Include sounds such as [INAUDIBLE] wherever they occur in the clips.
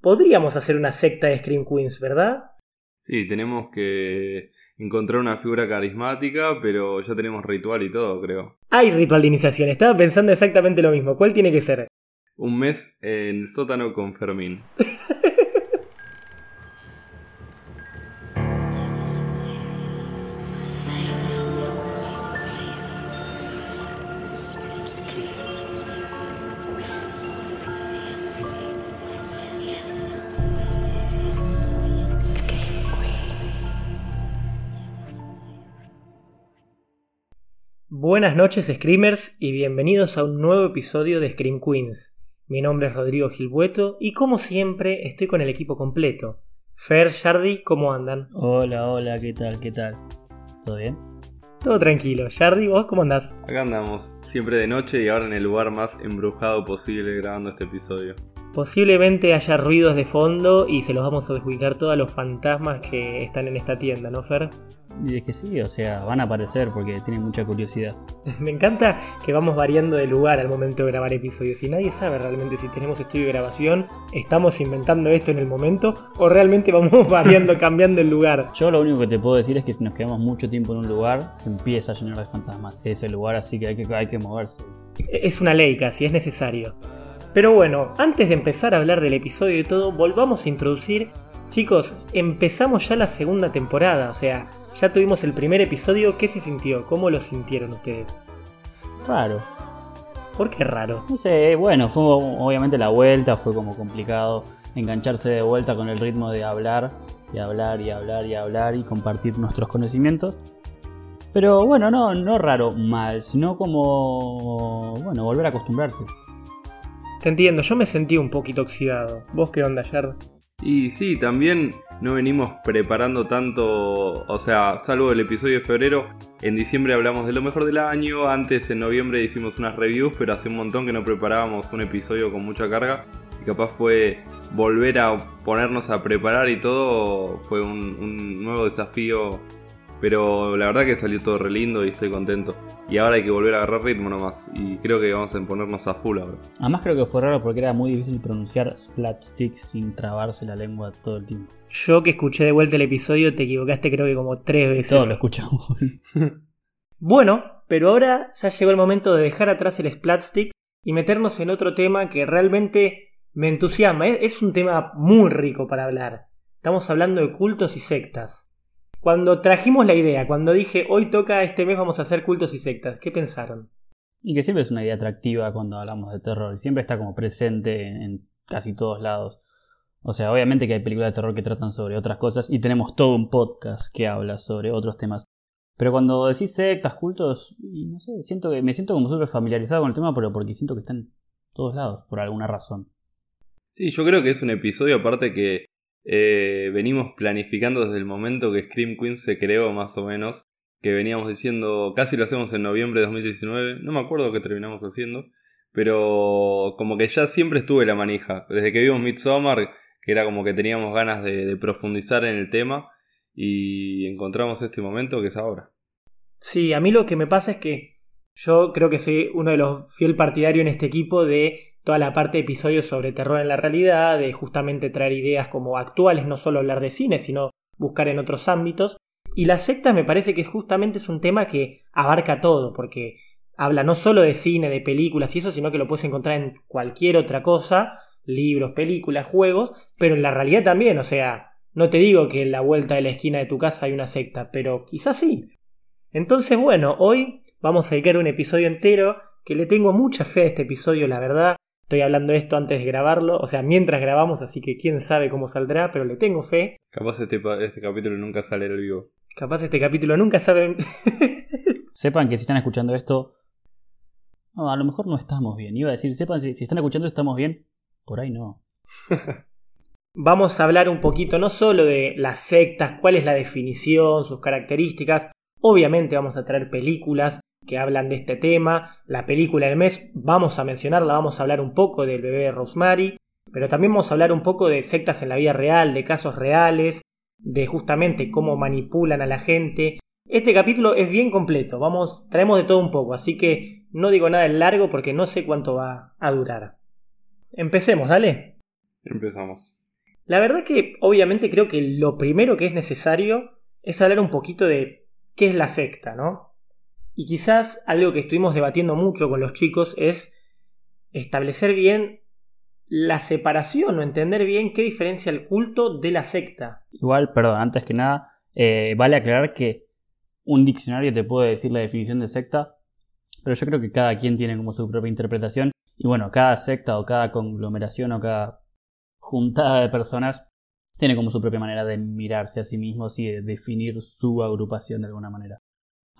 podríamos hacer una secta de Scream Queens, ¿verdad? Sí, tenemos que encontrar una figura carismática, pero ya tenemos ritual y todo, creo. Hay ritual de iniciación, estaba pensando exactamente lo mismo. ¿Cuál tiene que ser? Un mes en sótano con Fermín. [LAUGHS] Buenas noches Screamers y bienvenidos a un nuevo episodio de Scream Queens. Mi nombre es Rodrigo Gilbueto y como siempre estoy con el equipo completo. Fer, Shardy, ¿cómo andan? Hola, hola, ¿qué tal? ¿Qué tal? ¿Todo bien? Todo tranquilo. Shardy, ¿vos cómo andás? Acá andamos, siempre de noche y ahora en el lugar más embrujado posible grabando este episodio. Posiblemente haya ruidos de fondo y se los vamos a adjudicar todos los fantasmas que están en esta tienda, ¿no, Fer? Y es que sí, o sea, van a aparecer porque tienen mucha curiosidad. [LAUGHS] Me encanta que vamos variando de lugar al momento de grabar episodios y nadie sabe realmente si tenemos estudio de grabación, estamos inventando esto en el momento o realmente vamos [LAUGHS] variando, [LAUGHS] cambiando el lugar. Yo lo único que te puedo decir es que si nos quedamos mucho tiempo en un lugar, se empieza a llenar de fantasmas ese lugar, así que hay que, hay que moverse. Es una ley casi, es necesario. Pero bueno, antes de empezar a hablar del episodio y todo, volvamos a introducir. Chicos, empezamos ya la segunda temporada, o sea, ya tuvimos el primer episodio. ¿Qué se sintió? ¿Cómo lo sintieron ustedes? Raro. ¿Por qué raro? No sé, bueno, fue obviamente la vuelta, fue como complicado engancharse de vuelta con el ritmo de hablar, y hablar, y hablar, y hablar, y compartir nuestros conocimientos. Pero bueno, no, no raro mal, sino como, bueno, volver a acostumbrarse. Te entiendo, yo me sentí un poquito oxidado. ¿Vos qué onda, Yard? Y sí, también no venimos preparando tanto, o sea, salvo el episodio de febrero, en diciembre hablamos de lo mejor del año, antes en noviembre hicimos unas reviews, pero hace un montón que no preparábamos un episodio con mucha carga y capaz fue volver a ponernos a preparar y todo, fue un, un nuevo desafío pero la verdad que salió todo re lindo y estoy contento. Y ahora hay que volver a agarrar ritmo nomás. Y creo que vamos a ponernos a full ahora. Además creo que fue raro porque era muy difícil pronunciar Splatstick sin trabarse la lengua todo el tiempo. Yo que escuché de vuelta el episodio te equivocaste creo que como tres veces. Todos lo escuchamos. [LAUGHS] bueno, pero ahora ya llegó el momento de dejar atrás el Splatstick y meternos en otro tema que realmente me entusiasma. Es un tema muy rico para hablar. Estamos hablando de cultos y sectas. Cuando trajimos la idea, cuando dije hoy toca este mes vamos a hacer cultos y sectas, ¿qué pensaron? Y que siempre es una idea atractiva cuando hablamos de terror, siempre está como presente en, casi todos lados. O sea, obviamente que hay películas de terror que tratan sobre otras cosas y tenemos todo un podcast que habla sobre otros temas. Pero cuando decís sectas, cultos, y no sé, siento que me siento como súper familiarizado con el tema, pero porque siento que están en todos lados, por alguna razón. Sí, yo creo que es un episodio aparte que eh, venimos planificando desde el momento que Scream Queen se creó más o menos, que veníamos diciendo, casi lo hacemos en noviembre de 2019, no me acuerdo qué terminamos haciendo, pero como que ya siempre estuve la manija, desde que vimos Midsommar, que era como que teníamos ganas de, profundizar en el tema y encontramos este momento que es ahora. Sí, a mí lo que me pasa es que yo creo que soy uno de los fiel partidarios en este equipo de toda la parte de episodios sobre terror en la realidad, de justamente traer ideas como actuales, no solo hablar de cine, sino buscar en otros ámbitos. Y la secta me parece que justamente es un tema que abarca todo, porque habla no solo de cine, de películas y eso, sino que lo puedes encontrar en cualquier otra cosa, libros, películas, juegos, pero en la realidad también, o sea, no te digo que en la vuelta de la esquina de tu casa hay una secta, pero quizás sí. Entonces, bueno, hoy vamos a dedicar un episodio entero que le tengo mucha fe a este episodio, la verdad. Estoy hablando esto antes de grabarlo, o sea, mientras grabamos, así que quién sabe cómo saldrá, pero le tengo fe. Capaz este, este capítulo nunca sale al vivo. Capaz este capítulo nunca sale. [LAUGHS] sepan que si están escuchando esto. No, a lo mejor no estamos bien. Iba a decir, sepan si, si están escuchando estamos bien. Por ahí no. [LAUGHS] Vamos a hablar un poquito no solo de las sectas, cuál es la definición, sus características. Obviamente vamos a traer películas que hablan de este tema. La película del mes, vamos a mencionarla, vamos a hablar un poco del bebé de Rosemary, pero también vamos a hablar un poco de sectas en la vida real, de casos reales, de justamente cómo manipulan a la gente. Este capítulo es bien completo, vamos, traemos de todo un poco, así que no digo nada en largo porque no sé cuánto va a durar. Empecemos, dale. Empezamos. La verdad que obviamente creo que lo primero que es necesario es hablar un poquito de qué es la secta, ¿no? Y quizás algo que estuvimos debatiendo mucho con los chicos es establecer bien la separación o entender bien qué diferencia el culto de la secta. Igual, perdón, antes que nada, eh, vale aclarar que un diccionario te puede decir la definición de secta, pero yo creo que cada quien tiene como su propia interpretación y bueno, cada secta o cada conglomeración o cada juntada de personas tiene como su propia manera de mirarse a sí mismos y de definir su agrupación de alguna manera.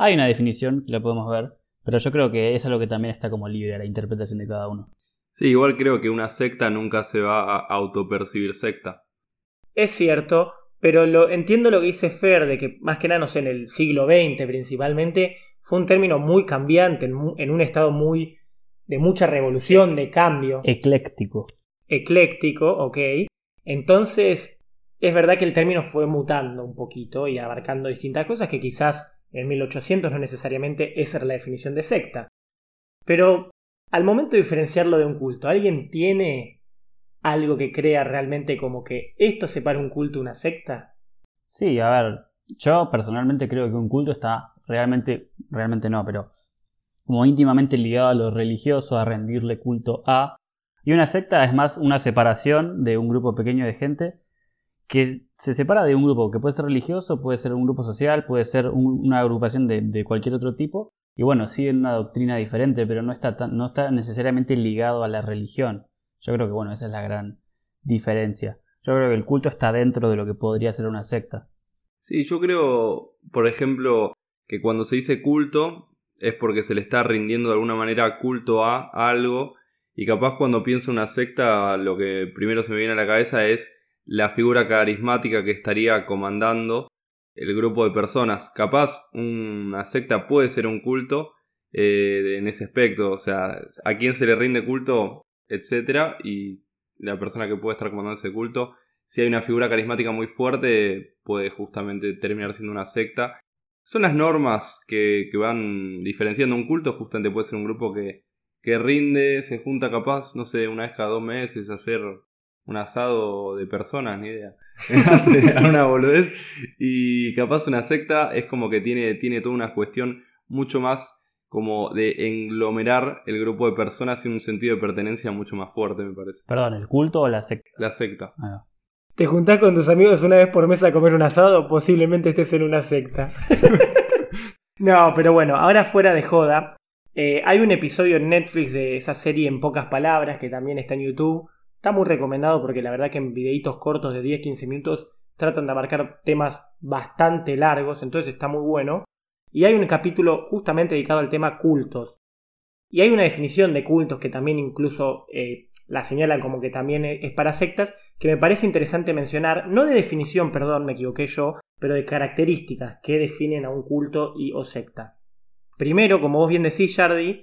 Hay una definición que la podemos ver, pero yo creo que es algo que también está como libre a la interpretación de cada uno. Sí, igual creo que una secta nunca se va a autopercibir secta. Es cierto, pero lo, entiendo lo que dice Fer, de que más que nada, no sé, en el siglo XX principalmente, fue un término muy cambiante, en, en un estado muy de mucha revolución, de cambio. Ecléctico ecléctico, ok. Entonces, es verdad que el término fue mutando un poquito y abarcando distintas cosas que quizás en 1800 no necesariamente esa era la definición de secta. Pero al momento de diferenciarlo de un culto, ¿alguien tiene algo que crea realmente como que esto separa un culto de una secta? Sí, a ver, yo personalmente creo que un culto está realmente, realmente no, pero como íntimamente ligado a lo religioso, a rendirle culto a, y una secta es más una separación de un grupo pequeño de gente que se separa de un grupo que puede ser religioso, puede ser un grupo social, puede ser una agrupación de, cualquier otro tipo. Y bueno, en una doctrina diferente, pero no está, no está necesariamente ligado a la religión. Yo creo que bueno, esa es la gran diferencia. Yo creo que el culto está dentro de lo que podría ser una secta. Sí, yo creo, por ejemplo, que cuando se dice culto es porque se le está rindiendo de alguna manera culto a algo y capaz cuando pienso en una secta, lo que primero se me viene a la cabeza es la figura carismática que estaría comandando el grupo de personas. Capaz una secta puede ser un culto eh, en ese aspecto, o sea, a quién se le rinde culto, etcétera, y la persona que puede estar comandando ese culto, si hay una figura carismática muy fuerte, puede justamente terminar siendo una secta. Son las normas que, que van diferenciando un culto, justamente puede ser un grupo que que rinde, se junta capaz, no sé, una vez cada dos meses hacer un asado de personas, ni idea. [LAUGHS] una boludez. Y capaz una secta es como que tiene, tiene toda una cuestión mucho más como de englomerar el grupo de personas en un sentido de pertenencia mucho más fuerte, me parece. Perdón, ¿el culto o la secta? La secta. ¿Te juntás con tus amigos una vez por mes a comer un asado? Posiblemente estés en una secta. [LAUGHS] no, pero bueno, ahora fuera de joda, eh, hay un episodio en Netflix de esa serie en pocas palabras que también está en YouTube. Está muy recomendado porque la verdad que en videitos cortos de 10-15 minutos tratan de abarcar temas bastante largos, entonces está muy bueno. Y hay un capítulo justamente dedicado al tema cultos. Y hay una definición de cultos que también incluso eh, la señalan como que también es para sectas, que me parece interesante mencionar, no de definición, perdón, me equivoqué yo, pero de características que definen a un culto y o secta. Primero, como vos bien decís, Jardi,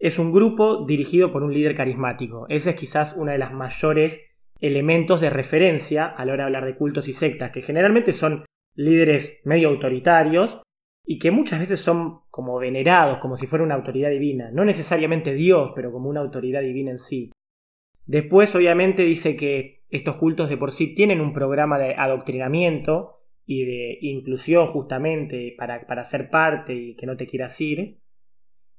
es un grupo dirigido por un líder carismático. Ese es quizás uno de los mayores elementos de referencia a la hora de hablar de cultos y sectas, que generalmente son líderes medio autoritarios y que muchas veces son como venerados, como si fuera una autoridad divina. No necesariamente Dios, pero como una autoridad divina en sí. Después, obviamente, dice que estos cultos de por sí tienen un programa de adoctrinamiento y de inclusión justamente para, para ser parte y que no te quieras ir.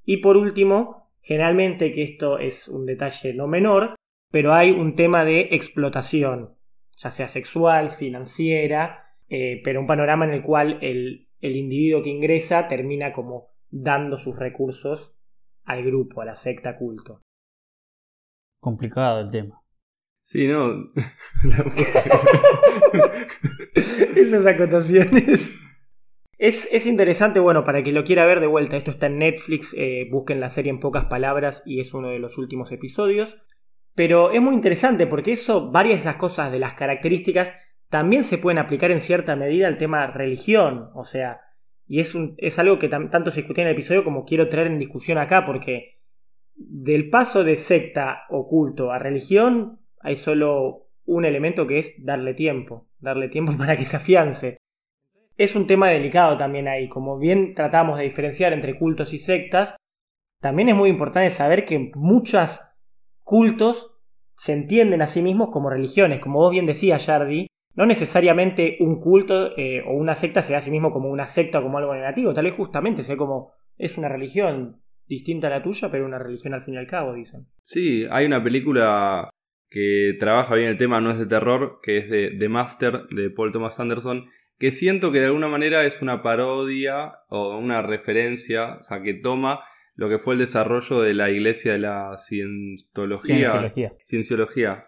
Y por último, generalmente, que esto es un detalle no menor, pero hay un tema de explotación, ya sea sexual, financiera, eh, pero un panorama en el cual el, el individuo que ingresa termina como dando sus recursos al grupo, a la secta culto. Complicado el tema. Sí, no. [LAUGHS] [LAUGHS] Esas acotaciones. Es, es, interesante, bueno, para que lo quiera ver de vuelta, esto está en Netflix, eh, busquen la serie en pocas palabras y es uno de los últimos episodios. Pero es muy interesante porque eso, varias de esas cosas de las características, también se pueden aplicar en cierta medida al tema religión. O sea, y es, un, es algo que tanto se discutía en el episodio como quiero traer en discusión acá, porque del paso de secta o culto a religión hay solo un elemento que es darle tiempo, darle tiempo [LAUGHS] para que se afiance. Es un tema delicado también ahí, como bien tratamos de diferenciar entre cultos y sectas, también es muy importante saber que muchos cultos se entienden a sí mismos como religiones. Como vos bien decías, Yardi, no necesariamente un culto eh, o una secta se ve a sí mismo como una secta o como algo negativo. Tal vez justamente se como es una religión distinta a la tuya, pero una religión al fin y al cabo, dicen. Sí, hay una película que trabaja bien el tema, no es de terror, que es de The Master de Paul Thomas Anderson, que siento que de alguna manera es una parodia o una referencia, o sea, que toma lo que fue el desarrollo de la iglesia de la cientología, cienciología.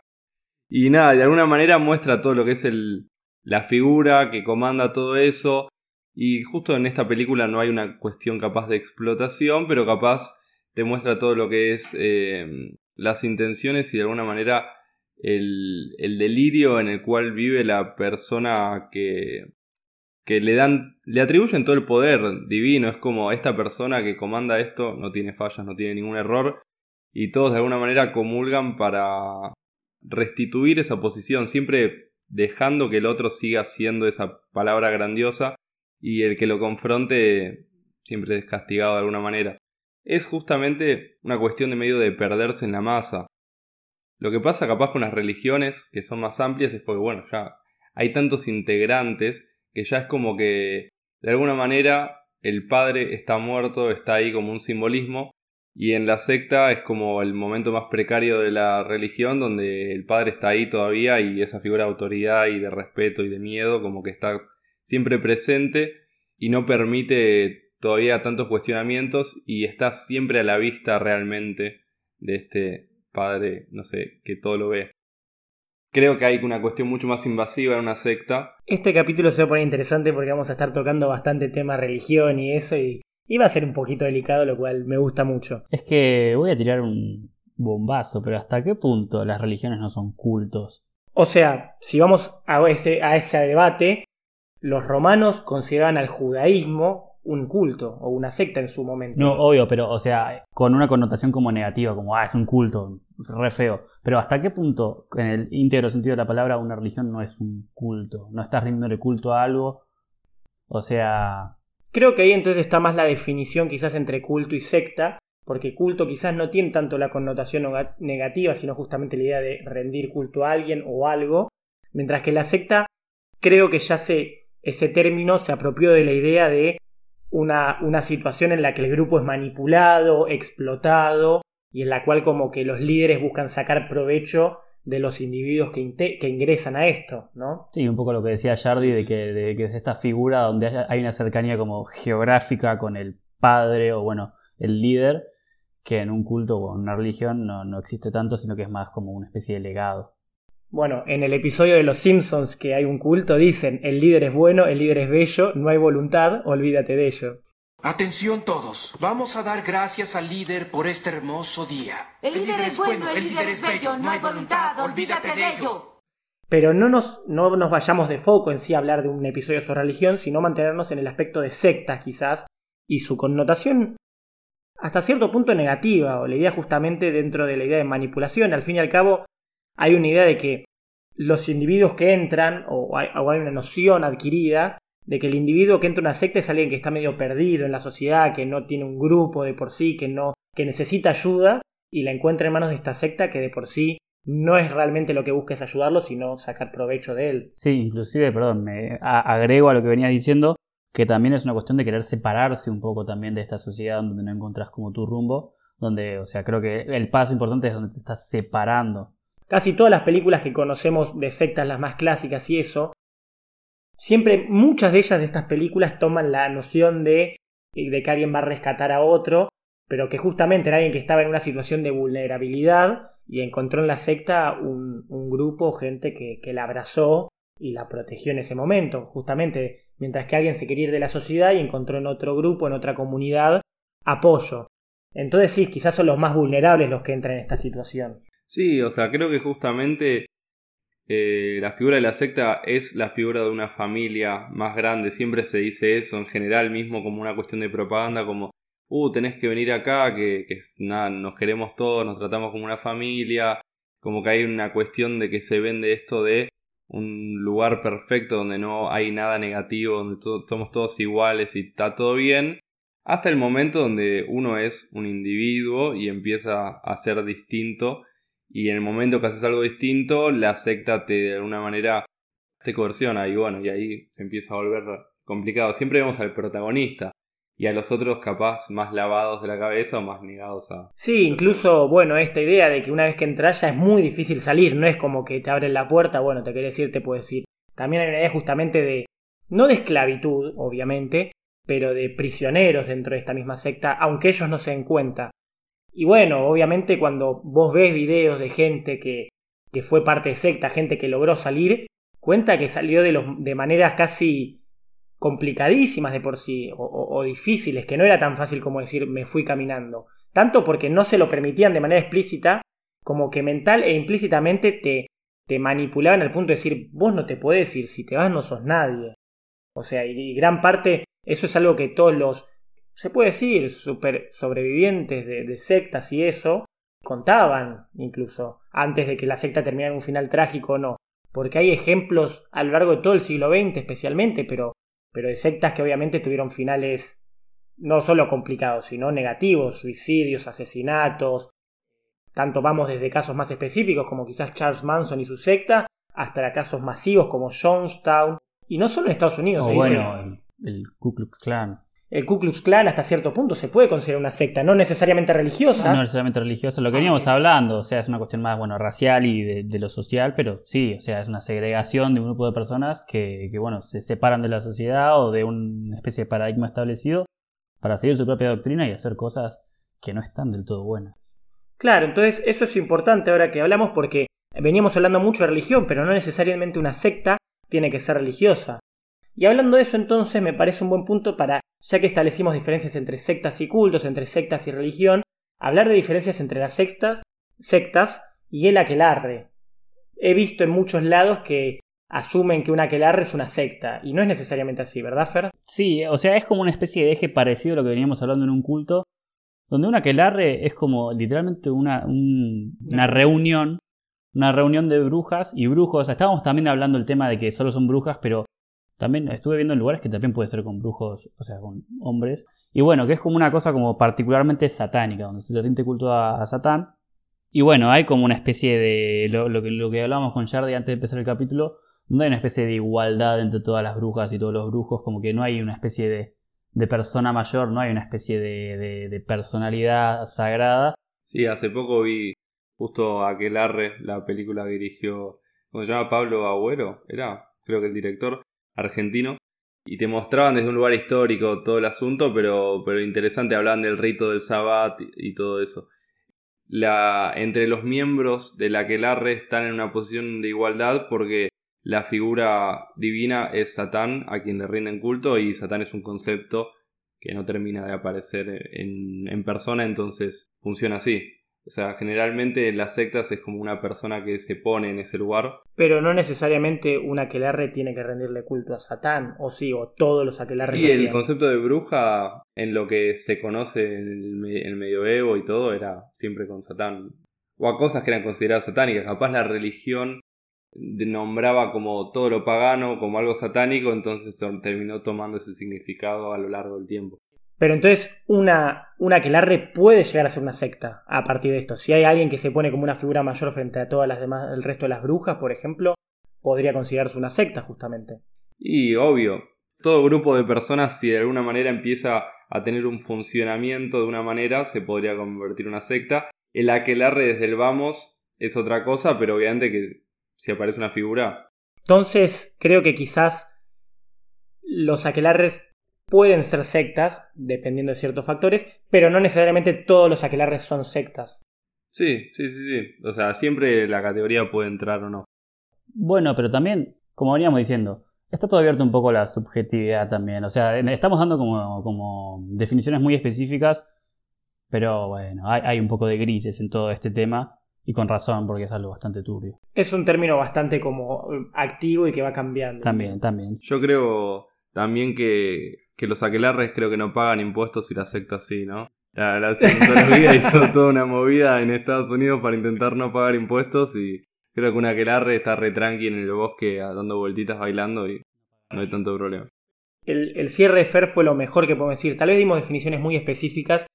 Y nada, de alguna manera muestra todo lo que es el, la figura que comanda todo eso. Y justo en esta película no hay una cuestión capaz de explotación, pero capaz te muestra todo lo que es eh, las intenciones y de alguna manera el, el, delirio en el cual vive la persona que, que le dan, le atribuyen todo el poder divino. Es como esta persona que comanda esto no tiene fallas, no tiene ningún error. Y todos de alguna manera comulgan para restituir esa posición, siempre dejando que el otro siga siendo esa palabra grandiosa y el que lo confronte siempre es castigado de alguna manera es justamente una cuestión de medio de perderse en la masa. Lo que pasa capaz con las religiones, que son más amplias, es porque, bueno, ya hay tantos integrantes que ya es como que, de alguna manera, el padre está muerto, está ahí como un simbolismo, y en la secta es como el momento más precario de la religión, donde el padre está ahí todavía y esa figura de autoridad y de respeto y de miedo como que está siempre presente y no permite todavía tantos cuestionamientos y está siempre a la vista realmente de este padre, no sé, que todo lo ve. Creo que hay una cuestión mucho más invasiva en una secta. Este capítulo se va a poner interesante porque vamos a estar tocando bastante tema religión y eso y, y va a ser un poquito delicado, lo cual me gusta mucho. Es que voy a tirar un bombazo, pero ¿hasta qué punto las religiones no son cultos? O sea, si vamos a ese, a ese debate, los romanos consideraban al judaísmo un culto o una secta en su momento. No, obvio, pero, o sea, con una connotación como negativa, como, ah, es un culto, re feo. Pero ¿hasta qué punto, en el íntegro sentido de la palabra, una religión no es un culto? ¿No estás rindiendo culto a algo? O sea... Creo que ahí entonces está más la definición quizás entre culto y secta, porque culto quizás no tiene tanto la connotación negativa, sino justamente la idea de rendir culto a alguien o algo, mientras que la secta creo que ya se, ese término se apropió de la idea de una, una situación en la que el grupo es manipulado, explotado y en la cual como que los líderes buscan sacar provecho de los individuos que, que, ingresan a esto, ¿no? Sí, un poco lo que decía de que, de que es esta figura donde hay una cercanía como geográfica con el padre o bueno, el líder, que en un culto o en una religión no, no existe tanto, sino que es más como una especie de legado. Bueno, en el episodio de Los Simpsons que hay un culto dicen, el líder es bueno, el líder es bello, no hay voluntad, olvídate de ello. Atención todos, vamos a dar gracias al líder por este hermoso día. El, líder, es bueno, el líder es bello, no hay voluntad, olvídate de ello. Pero no nos, no nos vayamos de foco en sí a hablar de un episodio sobre religión, sino mantenernos en el aspecto de secta quizás, y su connotación hasta cierto punto negativa, o la idea justamente dentro de la idea de manipulación. Al fin y al cabo, hay una idea de que los individuos que entran, o hay, una noción adquirida, de que el individuo que entra a una secta es alguien que está medio perdido en la sociedad, que no tiene un grupo de por sí, que no, que necesita ayuda, y la encuentra en manos de esta secta que de por sí no es realmente lo que busca es ayudarlo, sino sacar provecho de él. Sí, inclusive, perdón, me agrego a lo que venías diciendo, que también es una cuestión de querer separarse un poco también de esta sociedad donde no encontrás como tu rumbo, donde, o sea, creo que el paso importante es donde te estás separando Casi todas las películas que conocemos de sectas, las más clásicas y eso, siempre muchas de ellas de estas películas toman la noción de, de que alguien va a rescatar a otro, pero que justamente era alguien que estaba en una situación de vulnerabilidad y encontró en la secta un, un grupo, gente que, que la abrazó y la protegió en ese momento, justamente mientras que alguien se quería ir de la sociedad y encontró en otro grupo, en otra comunidad, apoyo. Entonces sí, quizás son los más vulnerables los que entran en esta situación. Sí, o sea, creo que justamente eh, la figura de la secta es la figura de una familia más grande. Siempre se dice eso en general, mismo como una cuestión de propaganda, como, uh, tenés que venir acá, que, nos queremos todos, nos tratamos como una familia. Como que hay una cuestión de que se vende esto de un lugar perfecto donde no hay nada negativo, donde somos todos iguales y está todo bien. Hasta el momento donde uno es un individuo y empieza a ser distinto y en el momento que haces algo distinto, la secta te de alguna manera te coerciona y bueno, y ahí se empieza a volver complicado. Siempre vemos al protagonista y a los otros capaz más lavados de la cabeza o más negados a... Sí, incluso, bueno, esta idea de que una vez que entras ya es muy difícil salir, no es como que te abren la puerta, bueno, te querés ir, te puedes ir. También hay una idea justamente de, no de esclavitud, obviamente, pero de prisioneros dentro de esta misma secta, aunque ellos no se den cuenta. Y bueno, obviamente cuando vos ves videos de gente que, que fue parte de secta, gente que logró salir, cuenta que salió de, los, de maneras casi complicadísimas de por sí, o, difíciles, que no era tan fácil como decir me fui caminando. Tanto porque no se lo permitían de manera explícita, como que mental e implícitamente te, te manipulaban al punto de decir vos no te puedes ir, si te vas no sos nadie. O sea, y, gran parte, eso es algo que todos los, se puede decir, super sobrevivientes de, de sectas y eso, contaban incluso, antes de que la secta terminara en un final trágico o no. Porque hay ejemplos a lo largo de todo el siglo XX especialmente, pero pero de sectas que obviamente tuvieron finales no solo complicados, sino negativos, suicidios, asesinatos. Tanto vamos desde casos más específicos como quizás Charles Manson y su secta, hasta casos masivos como Jonestown, y no solo en Estados Unidos. O bueno, el, el Ku Klux Klan el Ku Klux Klan hasta cierto punto se puede considerar una secta, no necesariamente religiosa. No, necesariamente religiosa, lo que veníamos hablando, o sea, es una cuestión más, bueno, racial y de, lo social, pero sí, o sea, es una segregación de un grupo de personas que, que, bueno, se separan de la sociedad o de una especie de paradigma establecido para seguir su propia doctrina y hacer cosas que no están del todo buenas. Claro, entonces eso es importante ahora que hablamos porque veníamos hablando mucho de religión, pero no necesariamente una secta tiene que ser religiosa. Y hablando de eso entonces me parece un buen punto para ya que establecimos diferencias entre sectas y cultos, entre sectas y religión, hablar de diferencias entre las sectas, sectas y el aquelarre. He visto en muchos lados que asumen que un aquelarre es una secta, y no es necesariamente así, ¿verdad, Fer? Sí, o sea, es como una especie de eje parecido a lo que veníamos hablando en un culto, donde un aquelarre es como literalmente una, una reunión, una reunión de brujas y brujos. Estábamos también hablando del tema de que solo son brujas, pero también estuve viendo en lugares que también puede ser con brujos, o sea, con hombres. Y bueno, que es como una cosa como particularmente satánica, donde se le rinde culto a, Satán. Y bueno, hay como una especie de. Lo, que, lo que hablábamos con Shardy antes de empezar el capítulo, donde hay una especie de igualdad entre todas las brujas y todos los brujos, como que no hay una especie de, de persona mayor, no hay una especie de, de, personalidad sagrada. Sí, hace poco vi justo Aquelarre, la película que dirigió. ¿Cómo se llama? Pablo Agüero, era, creo que el director argentino. Y te mostraban desde un lugar histórico todo el asunto, pero, pero interesante, hablaban del rito del sabbat y, todo eso. Entre los miembros de la Aquelarre están en una posición de igualdad porque la figura divina es Satán, a quien le rinden culto, y Satán es un concepto que no termina de aparecer en persona, entonces funciona así. O sea, generalmente en las sectas es como una persona que se pone en ese lugar. Pero no necesariamente una aquelarre tiene que rendirle culto a Satán, o sí, o todos los aquelarres. Sí, el concepto de bruja, en lo que se conoce en el, medioevo y todo, era siempre con Satán. O a cosas que eran consideradas satánicas. Capaz la religión nombraba como todo lo pagano, como algo satánico, entonces terminó tomando ese significado a lo largo del tiempo. Pero entonces una, una aquelarre puede llegar a ser una secta a partir de esto. Si hay alguien que se pone como una figura mayor frente a todas las demás, el resto de las brujas, por ejemplo, podría considerarse una secta justamente. Y obvio, todo grupo de personas si de alguna manera empieza a tener un funcionamiento de una manera, se podría convertir en una secta. El aquelarre desde el vamos es otra cosa, pero obviamente que si aparece una figura. Entonces, creo que quizás los aquelarres pueden ser sectas, dependiendo de ciertos factores, pero no necesariamente todos los aquelarres son sectas. Sí, sí, sí, sí. O sea, siempre la categoría puede entrar o no. Bueno, pero también, como veníamos diciendo, está todo abierto un poco la subjetividad también. O sea, estamos dando como, como definiciones muy específicas, pero bueno, hay, hay un poco de grises en todo este tema. Y con razón, porque es algo bastante turbio. Es un término bastante como activo y que va cambiando. También, también. Yo creo también que que los aquelarres creo que no pagan impuestos y la secta sí, ¿no? La, la vida [LAUGHS] hizo toda una movida en Estados Unidos para intentar no pagar impuestos y creo que un aquelarre está re tranqui en el bosque dando vueltitas bailando y no hay tanto problema. El, el cierre de Fer fue lo mejor que podemos decir. Tal vez dimos definiciones muy específicas,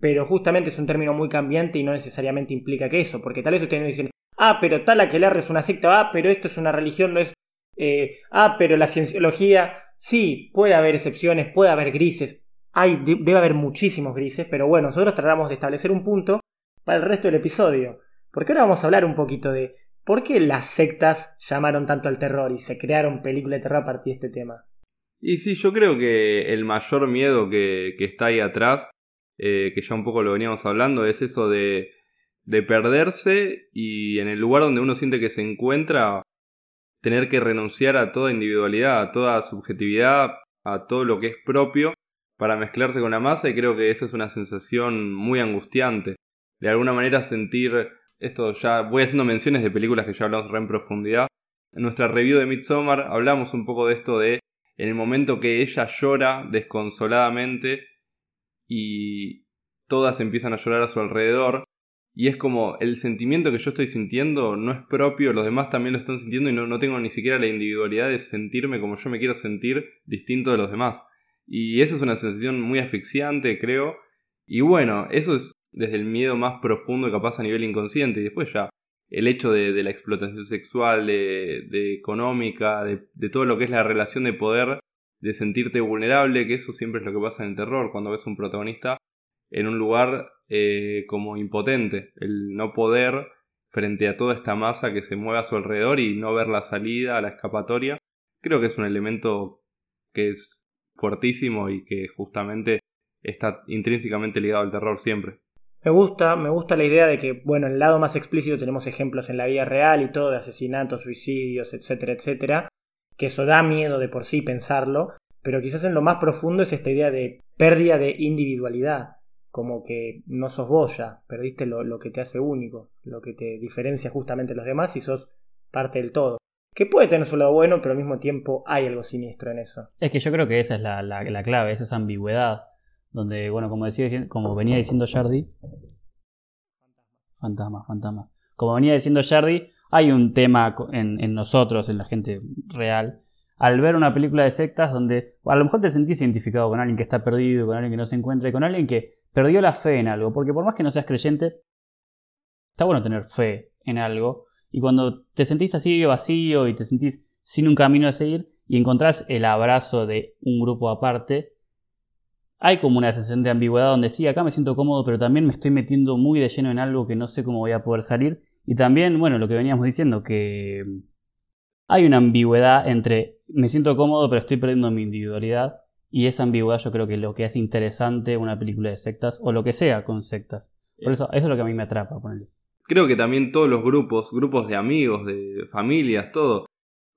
pero justamente es un término muy cambiante y no necesariamente implica que eso, porque tal vez ustedes me dicen, ah, pero tal aquelarre es una secta, ah, pero esto es una religión, no es... Eh, ah, pero la cienciología, sí, puede haber excepciones, puede haber grises, hay, debe haber muchísimos grises, pero bueno, nosotros tratamos de establecer un punto para el resto del episodio, porque ahora vamos a hablar un poquito de por qué las sectas llamaron tanto al terror y se crearon películas de terror a partir de este tema. Y sí, yo creo que el mayor miedo que, está ahí atrás eh, que ya un poco lo veníamos hablando, es eso de perderse y en el lugar donde uno siente que se encuentra, tener que renunciar a toda individualidad, a toda subjetividad, a todo lo que es propio para mezclarse con la masa y creo que esa es una sensación muy angustiante. De alguna manera sentir esto ya voy haciendo menciones de películas que ya hablamos re en profundidad. En nuestra review de Midsommar hablamos un poco de esto de en el momento que ella llora desconsoladamente y todas empiezan a llorar a su alrededor. Y es como el sentimiento que yo estoy sintiendo no es propio, los demás también lo están sintiendo y no, no tengo ni siquiera la individualidad de sentirme como yo me quiero sentir distinto de los demás. Y esa es una sensación muy asfixiante, creo. Y bueno, eso es desde el miedo más profundo pasa a nivel inconsciente. Y después ya el hecho de, la explotación sexual, de, económica, de, de, todo lo que es la relación de poder de sentirte vulnerable, que eso siempre es lo que pasa en el terror, cuando ves un protagonista en un lugar eh, como impotente, el no poder frente a toda esta masa que se mueve a su alrededor y no ver la salida, la escapatoria, creo que es un elemento que es fuertísimo y que justamente está intrínsecamente ligado al terror siempre. Me gusta, me gusta la idea de que, bueno, en el lado más explícito tenemos ejemplos en la vida real y todo, de asesinatos, suicidios, etcétera, etcétera, que eso da miedo de por sí pensarlo, pero quizás en lo más profundo es esta idea de pérdida de individualidad, como que no sos vos ya, perdiste lo, que te hace único, lo que te diferencia justamente de los demás y sos parte del todo. Que puede tener su lado bueno, pero al mismo tiempo hay algo siniestro en eso. Es que yo creo que esa es la, la, clave, es esa ambigüedad, donde, bueno, como, decía, como venía diciendo Jardy, fantasma, fantasma. Como venía diciendo Jardy, hay un tema en, nosotros, en la gente real, al ver una película de sectas donde a lo mejor te sentís identificado con alguien que está perdido, con alguien que no se encuentra y con alguien que perdió la fe en algo. Porque por más que no seas creyente, está bueno tener fe en algo. Y cuando te sentís así vacío y te sentís sin un camino a seguir y encontrás el abrazo de un grupo aparte, hay como una sensación de ambigüedad donde sí, acá me siento cómodo, pero también me estoy metiendo muy de lleno en algo que no sé cómo voy a poder salir y también, bueno, lo que veníamos diciendo, que hay una ambigüedad entre me siento cómodo pero estoy perdiendo mi individualidad y esa ambigüedad yo creo que es lo que hace interesante una película de sectas o lo que sea con sectas. Por eso, eso es lo que a mí me atrapa, ponerle. Creo que también todos los grupos, grupos de amigos, de familias, todo,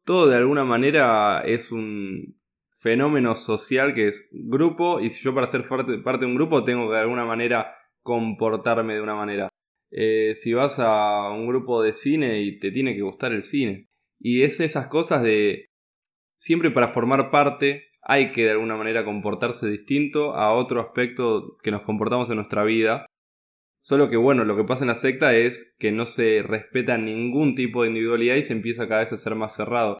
todo de alguna manera es un fenómeno social que es grupo y si yo para ser parte, parte de un grupo tengo que de alguna manera comportarme de una manera. Eh, si vas a un grupo de cine y te tiene que gustar el cine. Y es esas cosas de... Siempre para formar parte hay que de alguna manera comportarse distinto a otro aspecto que nos comportamos en nuestra vida. Solo que bueno, lo que pasa en la secta es que no se respeta ningún tipo de individualidad y se empieza cada vez a ser más cerrado.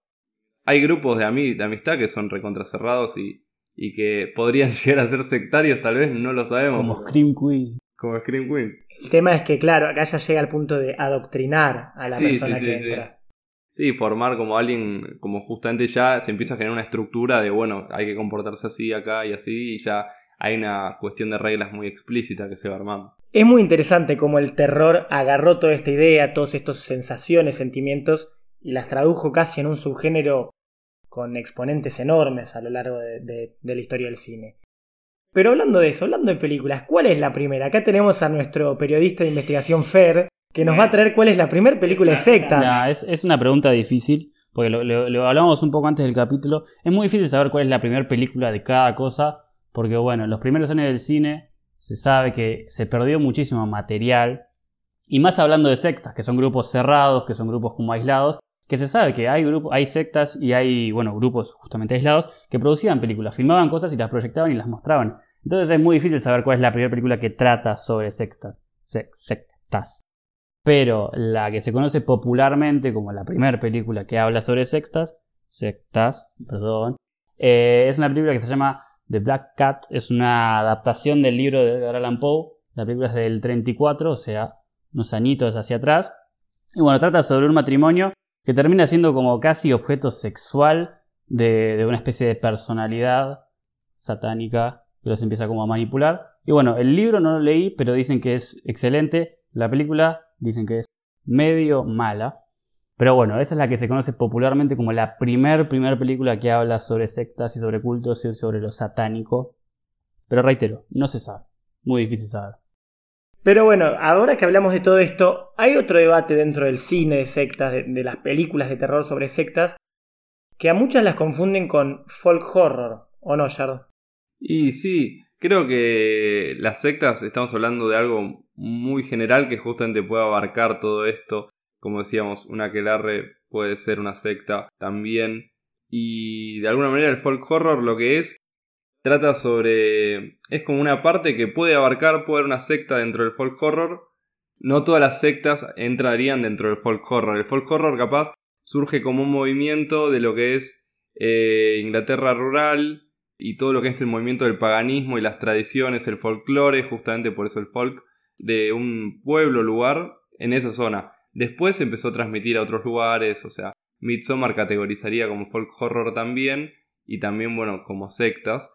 Hay grupos de, de amistad que son recontracerrados y, y que podrían [LAUGHS] llegar a ser sectarios, tal vez no lo sabemos. Como Scream Queen. Como Scream Queens. El tema es que, claro, acá ya llega al punto de adoctrinar a la persona que entra. Sí, formar como alguien, como justamente ya se empieza a generar una estructura de, bueno, hay que comportarse así acá y así, y ya hay una cuestión de reglas muy explícita que se va armando. Es muy interesante cómo el terror agarró toda esta idea, todas estas sensaciones, sentimientos, y las tradujo casi en un subgénero con exponentes enormes a lo largo de la historia del cine. Pero hablando de eso, hablando de películas, ¿cuál es la primera? Acá tenemos a nuestro periodista de investigación Fer, que nos va a traer cuál es la primera película de sectas. es, una pregunta difícil, porque lo, hablamos un poco antes del capítulo. Es muy difícil saber cuál es la primera película de cada cosa, porque bueno, en los primeros años del cine se sabe que se perdió muchísimo material. Y más hablando de sectas, que son grupos cerrados, que son grupos como aislados, que se sabe que hay, grupos, hay sectas y hay, bueno, grupos justamente aislados que producían películas, filmaban cosas y las proyectaban y las mostraban. Entonces es muy difícil saber cuál es la primera película que trata sobre sectas. sectas. Pero la que se conoce popularmente como la primera película que habla sobre sectas, sectas, perdón, eh, es una película que se llama The Black Cat. Es una adaptación del libro de Edgar Allan Poe, La película es del 34, o sea, unos añitos hacia atrás. Y bueno, trata sobre un matrimonio que termina siendo como casi objeto sexual de, una especie de personalidad satánica que los empieza como a manipular. Y bueno, el libro no lo leí, pero dicen que es excelente. La película dicen que es medio mala. Pero bueno, esa es la que se conoce popularmente como la primer, primer película que habla sobre sectas y sobre cultos y sobre lo satánico. Pero reitero, no se sabe. Muy difícil saber. Pero bueno, ahora que hablamos de todo esto, hay otro debate dentro del cine de sectas, de, las películas de terror sobre sectas, que a muchas las confunden con folk horror, ¿o no, Yard? Y sí, creo que las sectas estamos hablando de algo muy general que justamente puede abarcar todo esto como decíamos, una aquelarre puede ser una secta también. Y de alguna manera el folk horror lo que es, trata sobre... es como una parte que puede abarcar, puede haber una secta dentro del folk horror. No todas las sectas entrarían dentro del folk horror. El folk horror capaz surge como un movimiento de lo que es eh, Inglaterra rural y todo lo que es el movimiento del paganismo y las tradiciones, el folclore, justamente por eso el folk, de un pueblo, lugar en esa zona. Después empezó a transmitir a otros lugares, o sea, Midsommar categorizaría como folk horror también, y también, bueno, como sectas.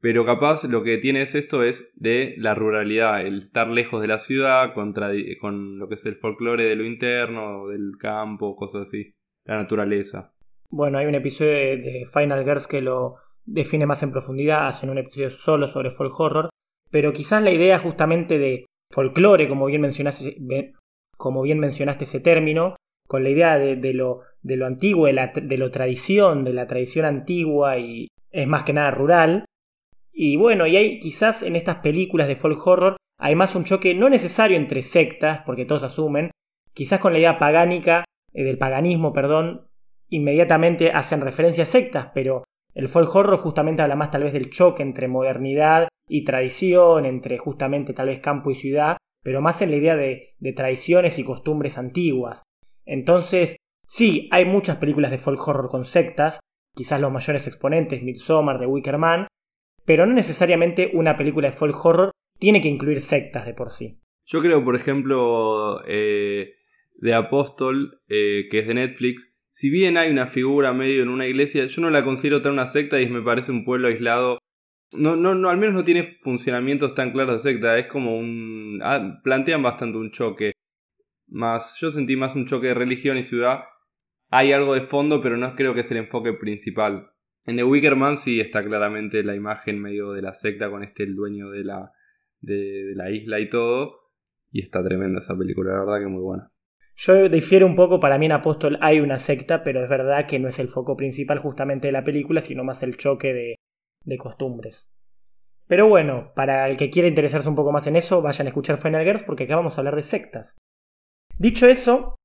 Pero capaz lo que tiene es esto es de la ruralidad, el estar lejos de la ciudad, con lo que es el folclore de lo interno, del campo, cosas así, la naturaleza. Bueno, hay un episodio de, Final Girls que lo define más en profundidad, hacen un episodio solo sobre folk horror, pero quizás la idea justamente de folclore, como bien mencionaste, como bien mencionaste ese término, con la idea de, lo, de lo, antiguo, de, la, de lo tradición, de la tradición antigua y es más que nada rural. Y bueno, y hay quizás en estas películas de folk horror hay más un choque no necesario entre sectas, porque todos asumen, quizás con la idea pagánica, eh, del paganismo, perdón, inmediatamente hacen referencia a sectas, pero el folk horror justamente habla más tal vez del choque entre modernidad y tradición, entre justamente tal vez campo y ciudad, pero más en la idea de, tradiciones y costumbres antiguas. Entonces, sí, hay muchas películas de folk horror con sectas, quizás los mayores exponentes, Midsommar, de Wicker Man, pero no necesariamente una película de folk horror tiene que incluir sectas de por sí. Yo creo, por ejemplo, eh, de Apóstol, eh, que es de Netflix, si bien hay una figura medio en una iglesia, yo no la considero tan una secta y me parece un pueblo aislado no, no, no, al menos no tiene funcionamientos tan claros de secta. Es como un. Ah, plantean bastante un choque. Más. Yo sentí más un choque de religión y ciudad. Hay algo de fondo, pero no creo que es el enfoque principal. En The Wicker Man sí está claramente la imagen medio de la secta con este el dueño de la, de, la isla y todo. Y está tremenda esa película, la verdad que muy buena. Yo difiero un poco, para mí en Apóstol hay una secta, pero es verdad que no es el foco principal justamente de la película, sino más el choque de, de costumbres. Pero bueno, para el que quiera interesarse un poco más en eso, vayan a escuchar Final Girls porque acá vamos a hablar de sectas. Dicho eso,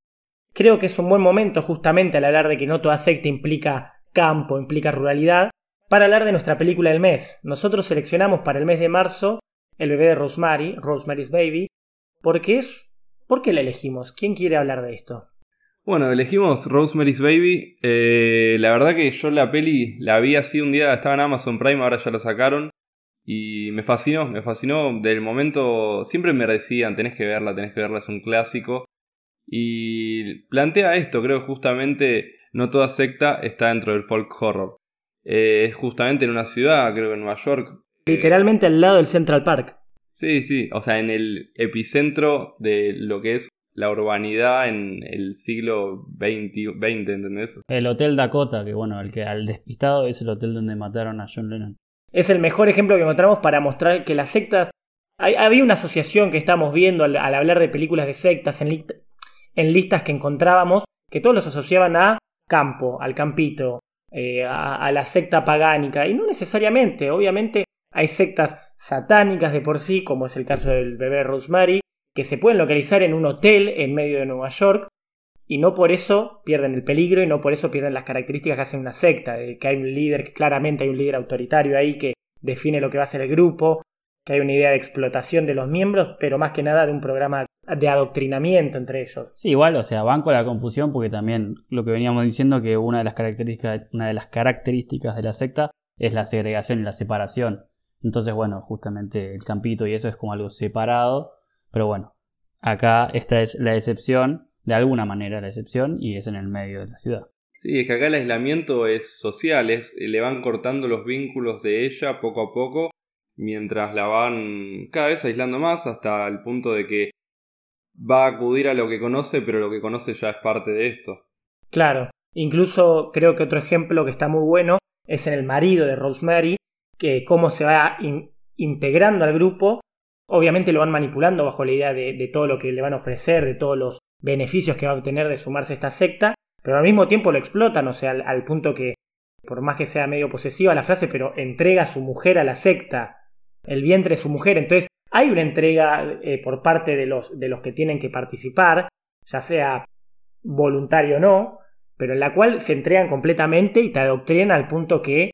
creo que es un buen momento justamente al hablar de que no toda secta implica campo, implica ruralidad, para hablar de nuestra película del mes. Nosotros seleccionamos para el mes de marzo El bebé de Rosemary, Rosemary's Baby, porque es... ¿Por qué la elegimos? ¿Quién quiere hablar de esto? Bueno, elegimos Rosemary's Baby. Eh, la verdad que yo la peli la vi así un día, estaba en Amazon Prime, ahora ya la sacaron. Y me fascinó, me fascinó. Del momento, siempre me decían, tenés que verla, tenés que verla, es un clásico. Y plantea esto, creo justamente, no toda secta está dentro del folk horror. Eh, es justamente en una ciudad, creo que en Nueva York. Literalmente al lado del Central Park. Sí, sí, o sea, en el epicentro de lo que es la urbanidad en el siglo XX, ¿entendés? El Hotel Dakota, que bueno, el que al despistado es el hotel donde mataron a John Lennon. Es el mejor ejemplo que encontramos para mostrar que las sectas... había una asociación que estamos viendo al, hablar de películas de sectas en, en, listas que encontrábamos, que todos los asociaban a campo, al campito, eh, a, a la secta pagánica, y no necesariamente, obviamente hay sectas satánicas de por sí, como es el caso del bebé Rosemary, que se pueden localizar en un hotel en medio de Nueva York y no por eso pierden el peligro y no por eso pierden las características que hacen una secta, de que hay un líder, que claramente hay un líder autoritario ahí que define lo que va a ser el grupo, que hay una idea de explotación de los miembros, pero más que nada de un programa de adoctrinamiento entre ellos. Sí, igual, o sea, banco la confusión porque también lo que veníamos diciendo que una de las características, una de las características de la secta es la segregación y la separación. Entonces, bueno, justamente el campito y eso es como algo separado. Pero bueno, acá esta es la excepción, de alguna manera la excepción, y es en el medio de la ciudad. Sí, es que acá el aislamiento es social, es, le van cortando los vínculos de ella poco a poco, mientras la van cada vez aislando más hasta el punto de que va a acudir a lo que conoce, pero lo que conoce ya es parte de esto. Claro, incluso creo que otro ejemplo que está muy bueno es en el marido de Rosemary, que cómo se va integrando al grupo, obviamente lo van manipulando bajo la idea de todo lo que le van a ofrecer, de todos los beneficios que va a obtener de sumarse a esta secta, pero al mismo tiempo lo explotan, o sea, al, punto que, por más que sea medio posesiva la frase, pero entrega a su mujer a la secta, el vientre de su mujer, entonces hay una entrega eh, por parte de los, de los que tienen que participar, ya sea voluntario o no, pero en la cual se entregan completamente y te adoctrinan al punto que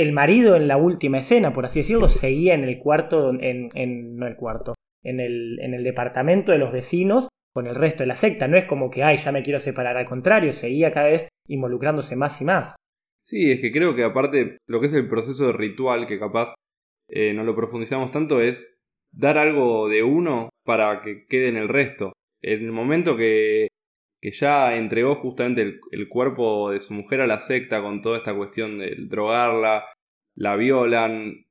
el marido en la última escena, por así decirlo, seguía en el cuarto, en, en no el cuarto, en el, en el departamento de los vecinos con el resto de la secta. No es como que, ay, ya me quiero separar. Al contrario, seguía cada vez involucrándose más y más. Sí, es que creo que aparte lo que es el proceso de ritual, que capaz eh, no lo profundizamos tanto, es dar algo de uno para que quede en el resto. En el momento que, que ya entregó justamente el, cuerpo de su mujer a la secta con toda esta cuestión de drogarla, la violan,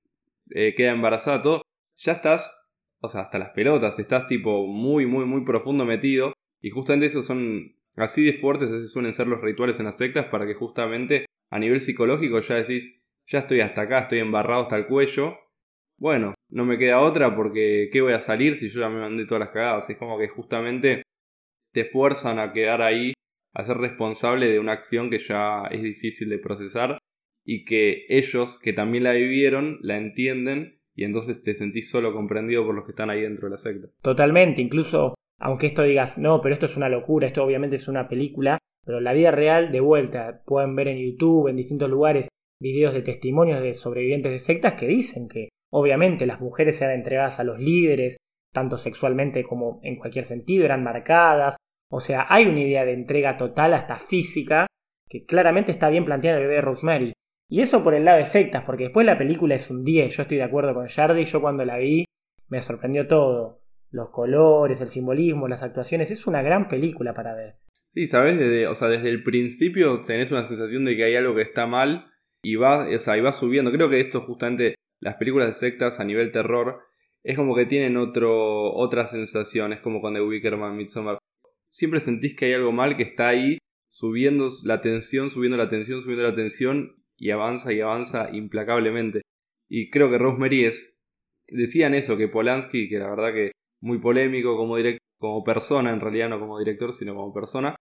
eh, queda embarazada, todo, ya estás o sea, hasta las pelotas, estás tipo muy, muy, muy profundo metido. Y justamente esos son así de fuertes, así suelen ser los rituales en las sectas para que justamente a nivel psicológico ya decís, ya estoy hasta acá, estoy embarrado hasta el cuello. Bueno, no me queda otra porque ¿qué voy a salir si yo ya me mandé todas las cagadas? Es como que justamente te fuerzan a quedar ahí, a ser responsable de una acción que ya es difícil de procesar y que ellos que también la vivieron la entienden y entonces te sentís solo comprendido por los que están ahí dentro de la secta. Totalmente, incluso aunque esto digas, no, pero esto es una locura, esto obviamente es una película, pero la vida real, de vuelta, pueden ver en YouTube, en distintos lugares, videos de testimonios de sobrevivientes de sectas que dicen que obviamente las mujeres eran entregadas a los líderes, tanto sexualmente como en cualquier sentido, eran marcadas, o sea, hay una idea de entrega total hasta física que claramente está bien planteada en el bebé de Rosemary. Y eso por el lado de sectas, porque después la película es un 10, yo estoy de acuerdo con Jardy, yo cuando la vi me sorprendió todo. Los colores, el simbolismo, las actuaciones, es una gran película para ver. Sí, sabes, desde, o sea, desde el principio tenés una sensación de que hay algo que está mal y va, o sea, y va subiendo. Creo que esto justamente, las películas de sectas a nivel terror, es como que tienen otro, otra sensación, es como con The Wickerman, Midsommar. Siempre sentís que hay algo mal que está ahí subiendo la tensión, subiendo la tensión, subiendo la tensión y avanza y avanza implacablemente. Y creo que Rosemary es. Decían eso, que Polanski, que la verdad que muy polémico como, como persona, en realidad no como director, sino como persona,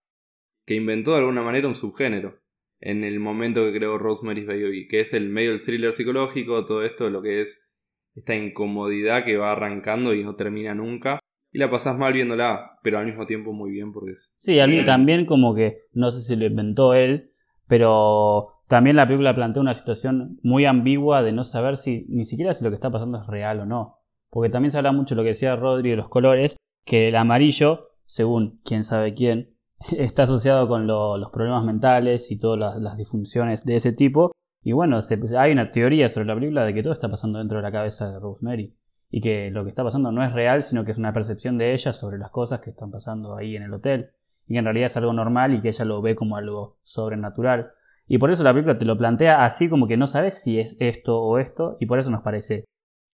que inventó de alguna manera un subgénero en el momento que creó Rosemary's Baby, que es el medio del thriller psicológico, todo esto, lo que es esta incomodidad que va arrancando y no termina nunca. Y la pasás mal viéndola, pero al mismo tiempo muy bien porque es... Sí, a mí también como que, no sé si lo inventó él, pero también la película plantea una situación muy ambigua de no saber si ni siquiera si lo que está pasando es real o no. Porque también se habla mucho de lo que decía Rodri de los colores, que el amarillo, según quién sabe quién, [LAUGHS] está asociado con los problemas mentales y todas las, disfunciones de ese tipo. Y bueno, hay una teoría sobre la película de que todo está pasando dentro de la cabeza de Rosemary. Y que lo que está pasando no es real, sino que es una percepción de ella sobre las cosas que están pasando ahí en el hotel. Y que en realidad es algo normal y que ella lo ve como algo sobrenatural. Y por eso la película te lo plantea así como que no sabes si es esto o esto, y por eso nos parece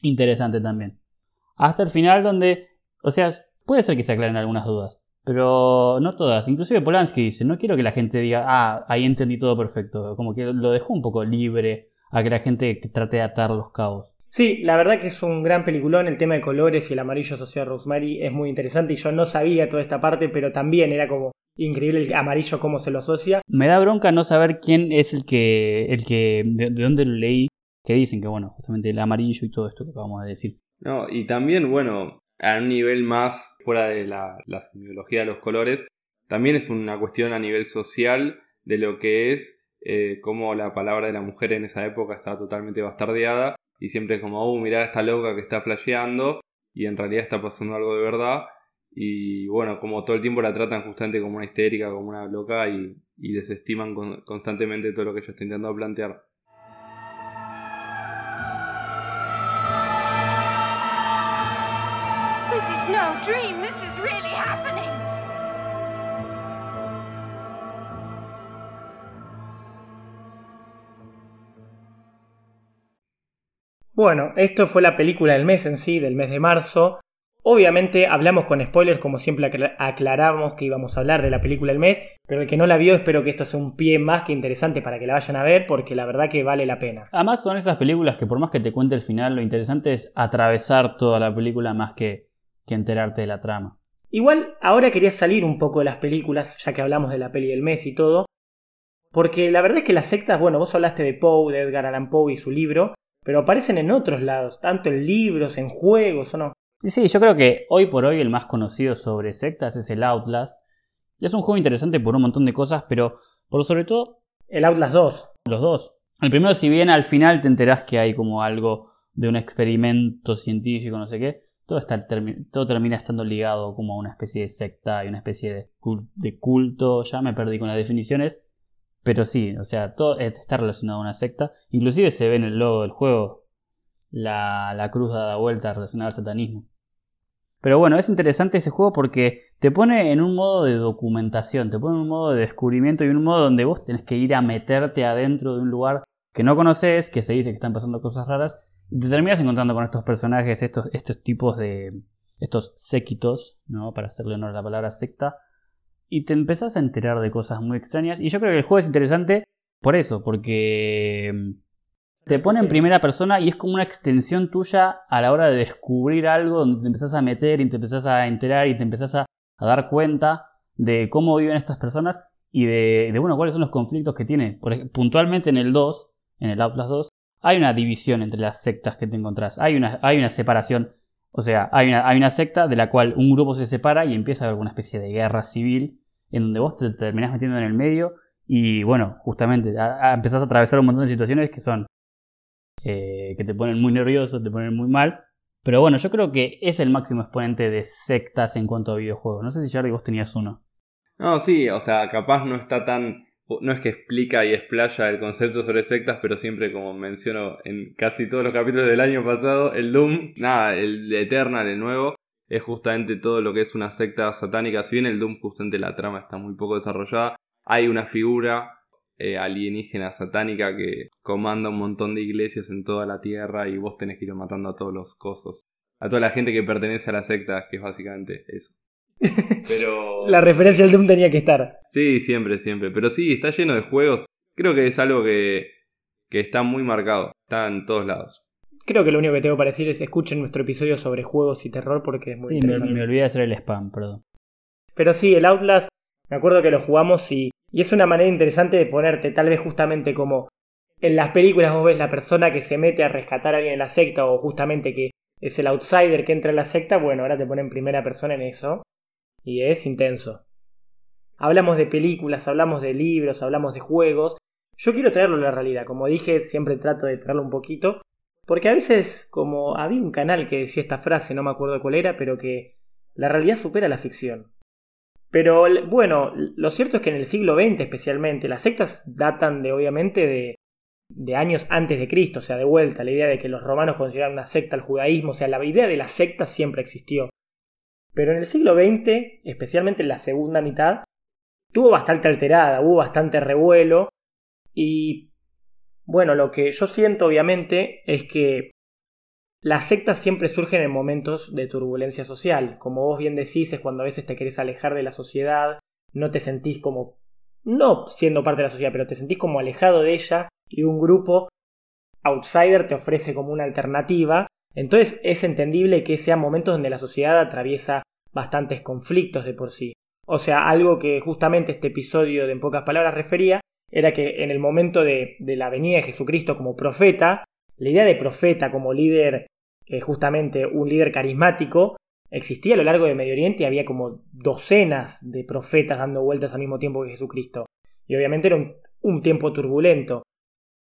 interesante también. Hasta el final donde, o sea, puede ser que se aclaren algunas dudas, pero no todas. Inclusive Polanski dice, no quiero que la gente diga, ah, ahí entendí todo perfecto, como que lo dejó un poco libre a que la gente trate de atar los cabos. Sí, la verdad que es un gran peliculón, el tema de colores y el amarillo asociado a Rosemary es muy interesante y yo no sabía toda esta parte, pero también era como, Increíble el amarillo cómo se lo asocia. Me da bronca no saber quién es el que, el que, de, dónde lo leí, que dicen que bueno, justamente el amarillo y todo esto que acabamos de decir. No, y también, bueno, a un nivel más fuera de la, la semiología de los colores, también es una cuestión a nivel social de lo que es eh, cómo la palabra de la mujer en esa época estaba totalmente bastardeada y siempre es como, oh, mirá esta loca que está flasheando y en realidad está pasando algo de verdad y bueno, como todo el tiempo la tratan justamente como una histérica, como una loca y, desestiman constantemente todo lo que ella está intentando plantear. Bueno, esto fue la película del mes en sí, del mes de marzo. Obviamente hablamos con spoilers, como siempre acla- aclaramos que íbamos a hablar de la película del mes, pero el que no la vio espero que esto sea un pie más que interesante para que la vayan a ver, porque la verdad que vale la pena. Además son esas películas que por más que te cuente el final, lo interesante es atravesar toda la película más que, que enterarte de la trama. Igual, ahora quería salir un poco de las películas, ya que hablamos de la peli del mes y todo, porque la verdad es que las sectas, bueno, vos hablaste de Poe, de Edgar Allan Poe y su libro, pero aparecen en otros lados, tanto en libros, en juegos o no. Sí, sí, yo creo que hoy por hoy el más conocido sobre sectas es el Outlast. Es un juego interesante por un montón de cosas, pero por sobre todo El Outlast 2. los dos. El primero, si bien al final te enterás que hay como algo de un experimento científico, no sé qué, todo, está, todo termina estando ligado como a una especie de secta y una especie de culto. Ya me perdí con las definiciones. Pero sí, o sea, todo está relacionado a una secta. Inclusive se ve en el logo del juego la, la cruz dada vuelta relacionada al satanismo. Pero bueno, es interesante ese juego porque te pone en un modo de documentación, te pone en un modo de descubrimiento y un modo donde vos tenés que ir a meterte adentro de un lugar que no conoces, que se dice que están pasando cosas raras, y te terminas encontrando con estos personajes, estos, estos tipos de. estos séquitos, ¿no? Para hacerle honor a la palabra secta. Y te empezás a enterar de cosas muy extrañas. Y yo creo que el juego es interesante por eso, porque mm, te pone en primera persona y es como una extensión tuya a la hora de descubrir algo donde te empezás a meter y te empezás a enterar y te empezás a, a dar cuenta de cómo viven estas personas y de, de, bueno, cuáles son los conflictos que tiene. Por ejemplo, puntualmente en el 2, en el Outlast 2, hay una división entre las sectas que te encontrás. Hay una, hay una separación. O sea, hay una, hay una secta de la cual un grupo se separa y empieza a haber una especie de guerra civil en donde vos te terminás metiendo en el medio y bueno, justamente a, a empezás a atravesar un montón de situaciones que son eh, que te ponen muy nervioso, te ponen muy mal. Pero bueno, yo creo que es el máximo exponente de sectas en cuanto a videojuegos. No sé si Jardy vos tenías uno. No, sí, o sea, capaz no está tan. No es que explica y explaya el concepto sobre sectas, pero siempre, como menciono en casi todos los capítulos del año pasado, el Doom, nada, el Eternal, el nuevo, es justamente todo lo que es una secta satánica. Si bien el Doom, justamente la trama está muy poco desarrollada, hay una figura eh, alienígena satánica que comanda un montón de iglesias en toda la tierra y vos tenés que ir matando a todos los cosos. A toda la gente que pertenece a la secta, que es básicamente eso. Pero. [LAUGHS] La referencia al Doom tenía que estar. Sí, siempre, siempre. Pero sí, está lleno de juegos. Creo que es algo que, que está muy marcado. Está en todos lados. Creo que lo único que tengo para decir es escuchen nuestro episodio sobre juegos y terror porque es muy Sí, me, interesante. me olvidé de hacer el spam, perdón. Pero sí, el Outlast, me acuerdo que lo jugamos y, y es una manera interesante de ponerte, tal vez justamente como en las películas vos ves la persona que se mete a rescatar a alguien en la secta o justamente que es el outsider que entra en la secta, bueno, ahora te ponen primera persona en eso y es intenso. Hablamos de películas, hablamos de libros, hablamos de juegos. Yo quiero traerlo a la realidad, como dije, siempre trato de traerlo un poquito, porque a veces, como había un canal que decía esta frase, no me acuerdo cuál era, pero que la realidad supera la ficción. Pero bueno, lo cierto es que en el siglo XX especialmente, las sectas datan de obviamente de, de años antes de Cristo, o sea, de vuelta, la idea de que los romanos consideraban una secta al judaísmo, o sea, la idea de la secta siempre existió. Pero en el siglo XX, especialmente en la segunda mitad, estuvo bastante alterada, hubo bastante revuelo y bueno, lo que yo siento obviamente es que las sectas siempre surgen en momentos de turbulencia social. Como vos bien decís, es cuando a veces te querés alejar de la sociedad, no te sentís como, no siendo parte de la sociedad, pero te sentís como alejado de ella y un grupo outsider te ofrece como una alternativa. Entonces es entendible que sean momentos donde la sociedad atraviesa bastantes conflictos de por sí. O sea, algo que justamente este episodio de En pocas palabras refería era que en el momento de, la venida de Jesucristo como profeta, la idea de profeta como líder, eh, justamente un líder carismático, existía a lo largo de Medio Oriente y había como docenas de profetas dando vueltas al mismo tiempo que Jesucristo. Y obviamente era un tiempo turbulento.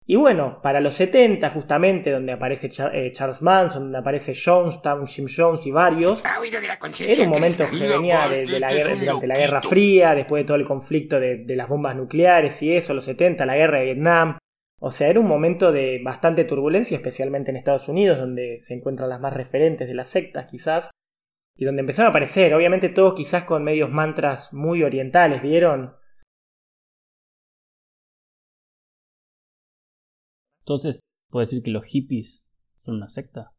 Y bueno, para los 70 justamente, donde aparece eh, Charles Manson, donde aparece Jonestown, Jim Jones y varios, era un momento que venía de, de la guerra, durante la Guerra Fría, después de todo el conflicto de, de las bombas nucleares y eso, los 70, la guerra de Vietnam. O sea, era un momento de bastante turbulencia, especialmente en Estados Unidos, donde se encuentran las más referentes de las sectas, quizás. y donde empezaron a aparecer, obviamente todos quizás con medios mantras muy orientales, ¿vieron? Entonces, ¿puedo decir que los hippies son una secta?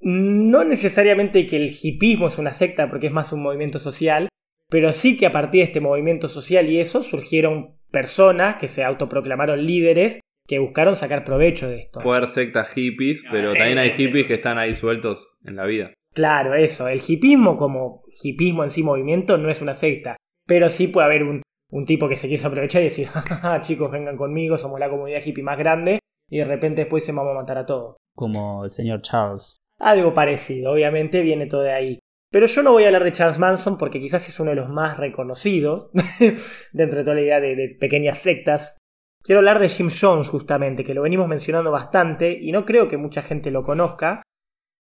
No necesariamente que el hipismo es una secta porque es más un movimiento social, pero sí que a partir de este movimiento social y eso surgieron personas que se autoproclamaron líderes que buscaron sacar provecho de esto. Puede haber sectas hippies, pero también hay hippies que están ahí sueltos en la vida. Claro, eso. El hipismo como hipismo en sí movimiento no es una secta, pero sí puede haber un, un tipo que se quiso aprovechar y decir, [LAUGHS] chicos, vengan conmigo, somos la comunidad hippie más grande, y de repente después se vamos a matar a todos. Como el señor Charles. Algo parecido, obviamente viene todo de ahí. Pero yo no voy a hablar de Charles Manson porque quizás es uno de los más reconocidos [LAUGHS] dentro de toda la idea de, de, pequeñas sectas. Quiero hablar de Jim Jones justamente, que lo venimos mencionando bastante y no creo que mucha gente lo conozca,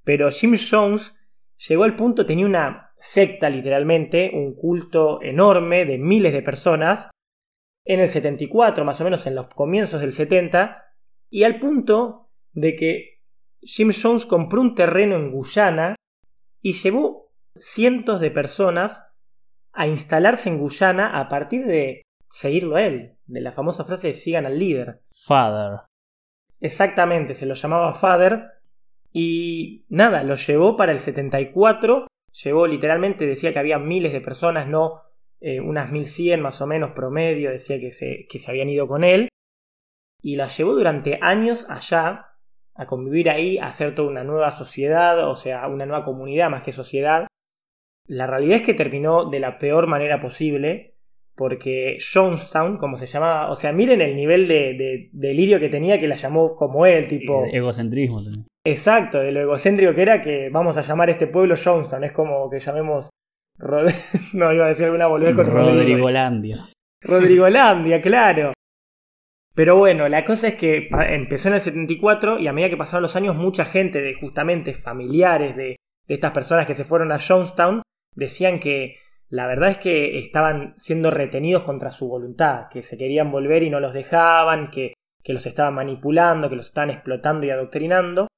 pero Jim Jones llegó al punto, tenía una secta literalmente, un culto enorme de miles de personas, en el 74, más o menos en los comienzos del 70, y al punto de que Jim Jones compró un terreno en Guyana y llevó cientos de personas a instalarse en Guyana a partir de seguirlo a él, de la famosa frase de sigan al líder. Father. Exactamente, se lo llamaba Father y nada, lo llevó para el 74, llevó literalmente, decía que había miles de personas, no eh, unas 1100 más o menos promedio, decía que se, que se habían ido con él, y la llevó durante años allá, a convivir ahí, a hacer toda una nueva sociedad, o sea, una nueva comunidad más que sociedad. La realidad es que terminó de la peor manera posible, porque Jonestown, como se llamaba, o sea, miren el nivel de, de delirio que tenía que la llamó como él, tipo... Egocentrismo también. Exacto, de lo egocéntrico que era que vamos a llamar a este pueblo Jonestown, es como que llamemos... Rod... [LAUGHS] no, iba a decir alguna volver con Rodrigolandia. Rodrigolandia, claro. Pero bueno, la cosa es que empezó en el 74 y a medida que pasaron los años mucha gente de justamente familiares de, estas personas que se fueron a Jonestown decían que la verdad es que estaban siendo retenidos contra su voluntad, que se querían volver y no los dejaban, que, que los estaban manipulando, que los estaban explotando y adoctrinando,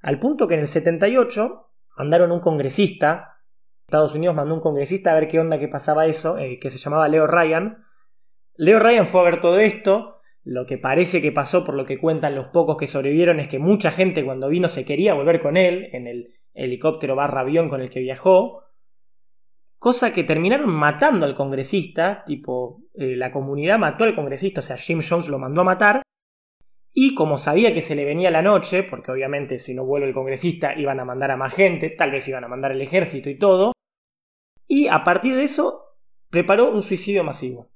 al punto que en el 78 mandaron un congresista, Estados Unidos mandó un congresista a ver qué onda que pasaba eso, eh, que se llamaba Leo Ryan. Leo Ryan fue a ver todo esto, lo que parece que pasó por lo que cuentan los pocos que sobrevivieron es que mucha gente cuando vino se quería volver con él en el helicóptero barra avión con el que viajó, cosa que terminaron matando al congresista, tipo eh, la comunidad mató al congresista, o sea, Jim Jones lo mandó a matar, y como sabía que se le venía la noche, porque obviamente si no vuelve el congresista iban a mandar a más gente, tal vez iban a mandar el ejército y todo, y a partir de eso preparó un suicidio masivo.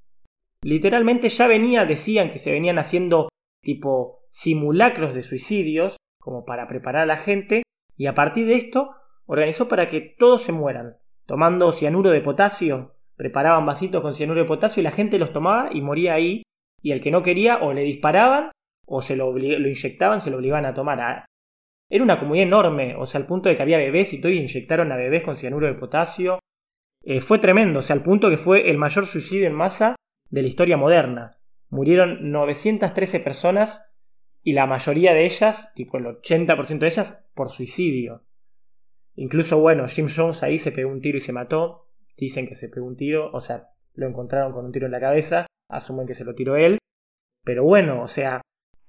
Literalmente ya venía, decían que se venían haciendo tipo simulacros de suicidios, como para preparar a la gente, y a partir de esto organizó para que todos se mueran, tomando cianuro de potasio, preparaban vasitos con cianuro de potasio y la gente los tomaba y moría ahí, y el que no quería o le disparaban o se lo, lo inyectaban, se lo obligaban a tomar. Era una comunidad enorme, o sea, al punto de que había bebés y todo, inyectaron a bebés con cianuro de potasio. Eh, fue tremendo, o sea, al punto que fue el mayor suicidio en masa de la historia moderna. Murieron 913 personas y la mayoría de ellas, tipo el 80% de ellas, por suicidio. Incluso, bueno, Jim Jones ahí se pegó un tiro y se mató. Dicen que se pegó un tiro, o sea, lo encontraron con un tiro en la cabeza, asumen que se lo tiró él. Pero bueno, o sea,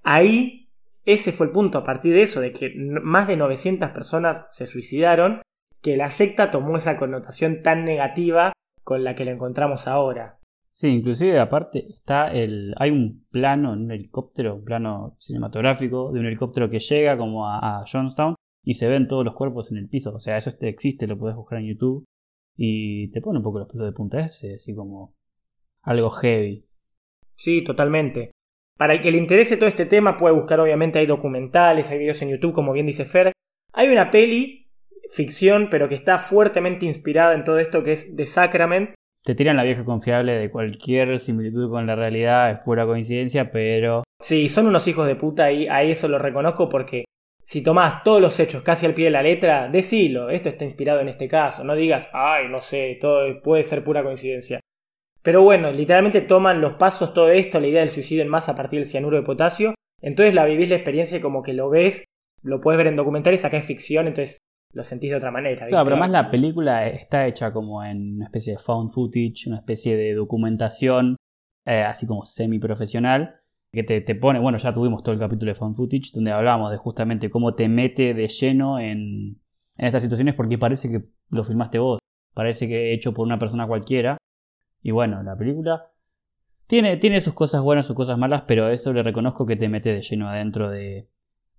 ahí ese fue el punto a partir de eso, de que más de 900 personas se suicidaron, que la secta tomó esa connotación tan negativa con la que la encontramos ahora. Sí, inclusive aparte está el, hay un plano en un helicóptero, un plano cinematográfico de un helicóptero que llega como a, a Johnstown y se ven todos los cuerpos en el piso. O sea, eso existe, lo puedes buscar en YouTube y te pone un poco los pelos de punta ese, así como algo heavy. Sí, totalmente. Para el que le interese todo este tema puede buscar, obviamente hay documentales, hay videos en YouTube, como bien dice Fer. Hay una peli, ficción, pero que está fuertemente inspirada en todo esto que es The Sacrament, te tiran la vieja confiable de cualquier similitud con la realidad, es pura coincidencia, pero... Sí, son unos hijos de puta y a eso lo reconozco porque si tomás todos los hechos casi al pie de la letra, decilo, esto está inspirado en este caso, no digas, ay, no sé, todo puede ser pura coincidencia. Pero bueno, literalmente toman los pasos, todo esto, la idea del suicidio en masa a partir del cianuro de potasio, entonces la vivís la experiencia y como que lo ves, lo puedes ver en documentales, acá es ficción, entonces lo sentís de otra manera. Claro, pero más la película está hecha como en una especie de found footage, una especie de documentación, eh, así como semi-profesional, que te, te, pone, bueno, ya tuvimos todo el capítulo de found footage, donde hablamos de justamente cómo te mete de lleno en, en estas situaciones porque parece que lo filmaste vos, parece que hecho por una persona cualquiera. Y bueno, la película tiene, tiene sus cosas buenas, sus cosas malas, pero eso le reconozco que te mete de lleno adentro de,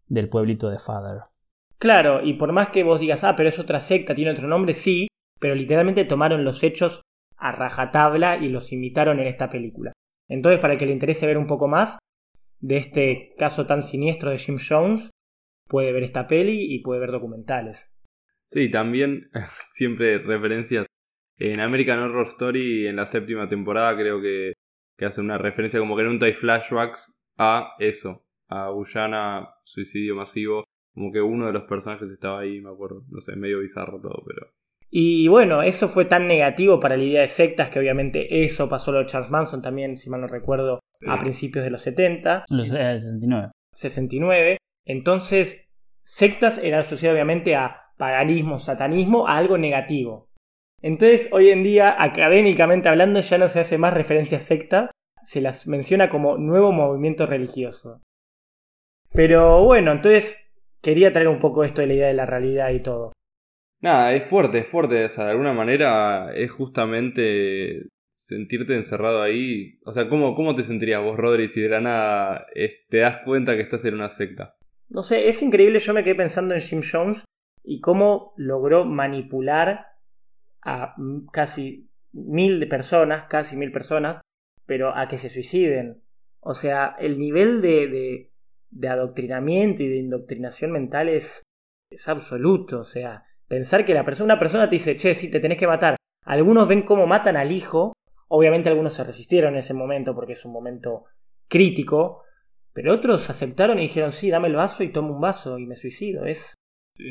del pueblito de Father. Claro, y por más que vos digas, ah, pero es otra secta, tiene otro nombre, sí, pero literalmente tomaron los hechos a rajatabla y los imitaron en esta película. Entonces, para el que le interese ver un poco más de este caso tan siniestro de Jim Jones, puede ver esta peli y puede ver documentales. Sí, también [LAUGHS] siempre referencias. En American Horror Story, en la séptima temporada, creo que, hacen una referencia como que en un hay flashbacks a eso, a Guyana, suicidio masivo. Como que uno de los personajes estaba ahí, me acuerdo. No sé, medio bizarro todo, pero. Y bueno, eso fue tan negativo para la idea de sectas que obviamente eso pasó lo de Charles Manson también, si mal no recuerdo, a principios de los 70. Los 69. 69. Entonces, sectas era asociado obviamente a paganismo, satanismo, a algo negativo. Entonces, hoy en día, académicamente hablando, ya no se hace más referencia a secta, se las menciona como nuevo movimiento religioso. Pero bueno, entonces quería traer un poco esto de la idea de la realidad y todo. Nada, es fuerte, es fuerte. O sea, de alguna manera es justamente sentirte encerrado ahí. O sea, ¿cómo, cómo te sentirías vos, Rodri, si de la nada te das cuenta que estás en una secta? No sé, es increíble. Yo me quedé pensando en Jim Jones y cómo logró manipular a casi mil personas, casi mil personas, pero a que se suiciden. O sea, el nivel de, de, de adoctrinamiento y de indoctrinación mental es, es absoluto. O sea, Pensar que la persona, una persona te dice, che, sí, te tenés que matar. Algunos ven cómo matan al hijo. Obviamente algunos se resistieron en ese momento porque es un momento crítico. Pero otros aceptaron y dijeron, sí, dame el vaso y tomo un vaso y me suicido. Es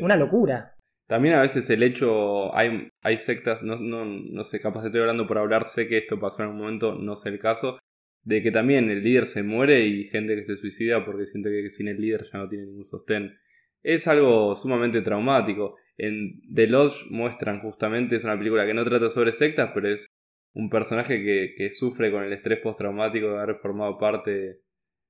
una locura. También a veces el hecho, hay, hay sectas, no, no, no sé, capaz estoy hablando por hablar, sé que esto pasó en un momento, no sé el caso, de que también el líder se muere y gente que se suicida porque siente que sin el líder ya no tiene ningún sostén. Es algo sumamente traumático. En The Lodge muestran justamente, es una película que no trata sobre sectas, pero es un personaje que, sufre con el estrés postraumático de haber formado parte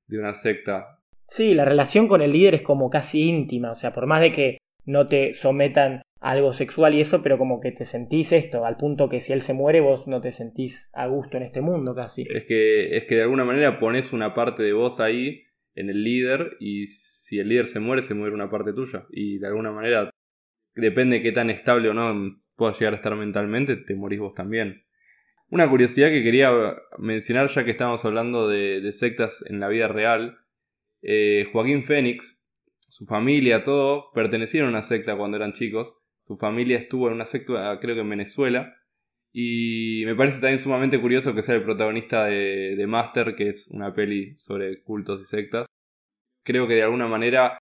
de una secta. Sí, la relación con el líder es como casi íntima, o sea, por más de que no te sometan algo sexual y eso, pero como que te sentís esto, al punto que si él se muere vos no te sentís a gusto en este mundo casi. Es que, es que de alguna manera pones una parte de vos ahí en el líder y si el líder se muere se muere una parte tuya y de alguna manera depende de qué tan estable o no puedas llegar a estar mentalmente, te morís vos también. Una curiosidad que quería mencionar ya que estamos hablando de, sectas en la vida real, eh, Joaquín Fénix, su familia, todo, pertenecieron a una secta cuando eran chicos. Su familia estuvo en una secta, creo que en Venezuela. Y me parece también sumamente curioso que sea el protagonista de, de Master, que es una peli sobre cultos y sectas. Creo que de alguna manera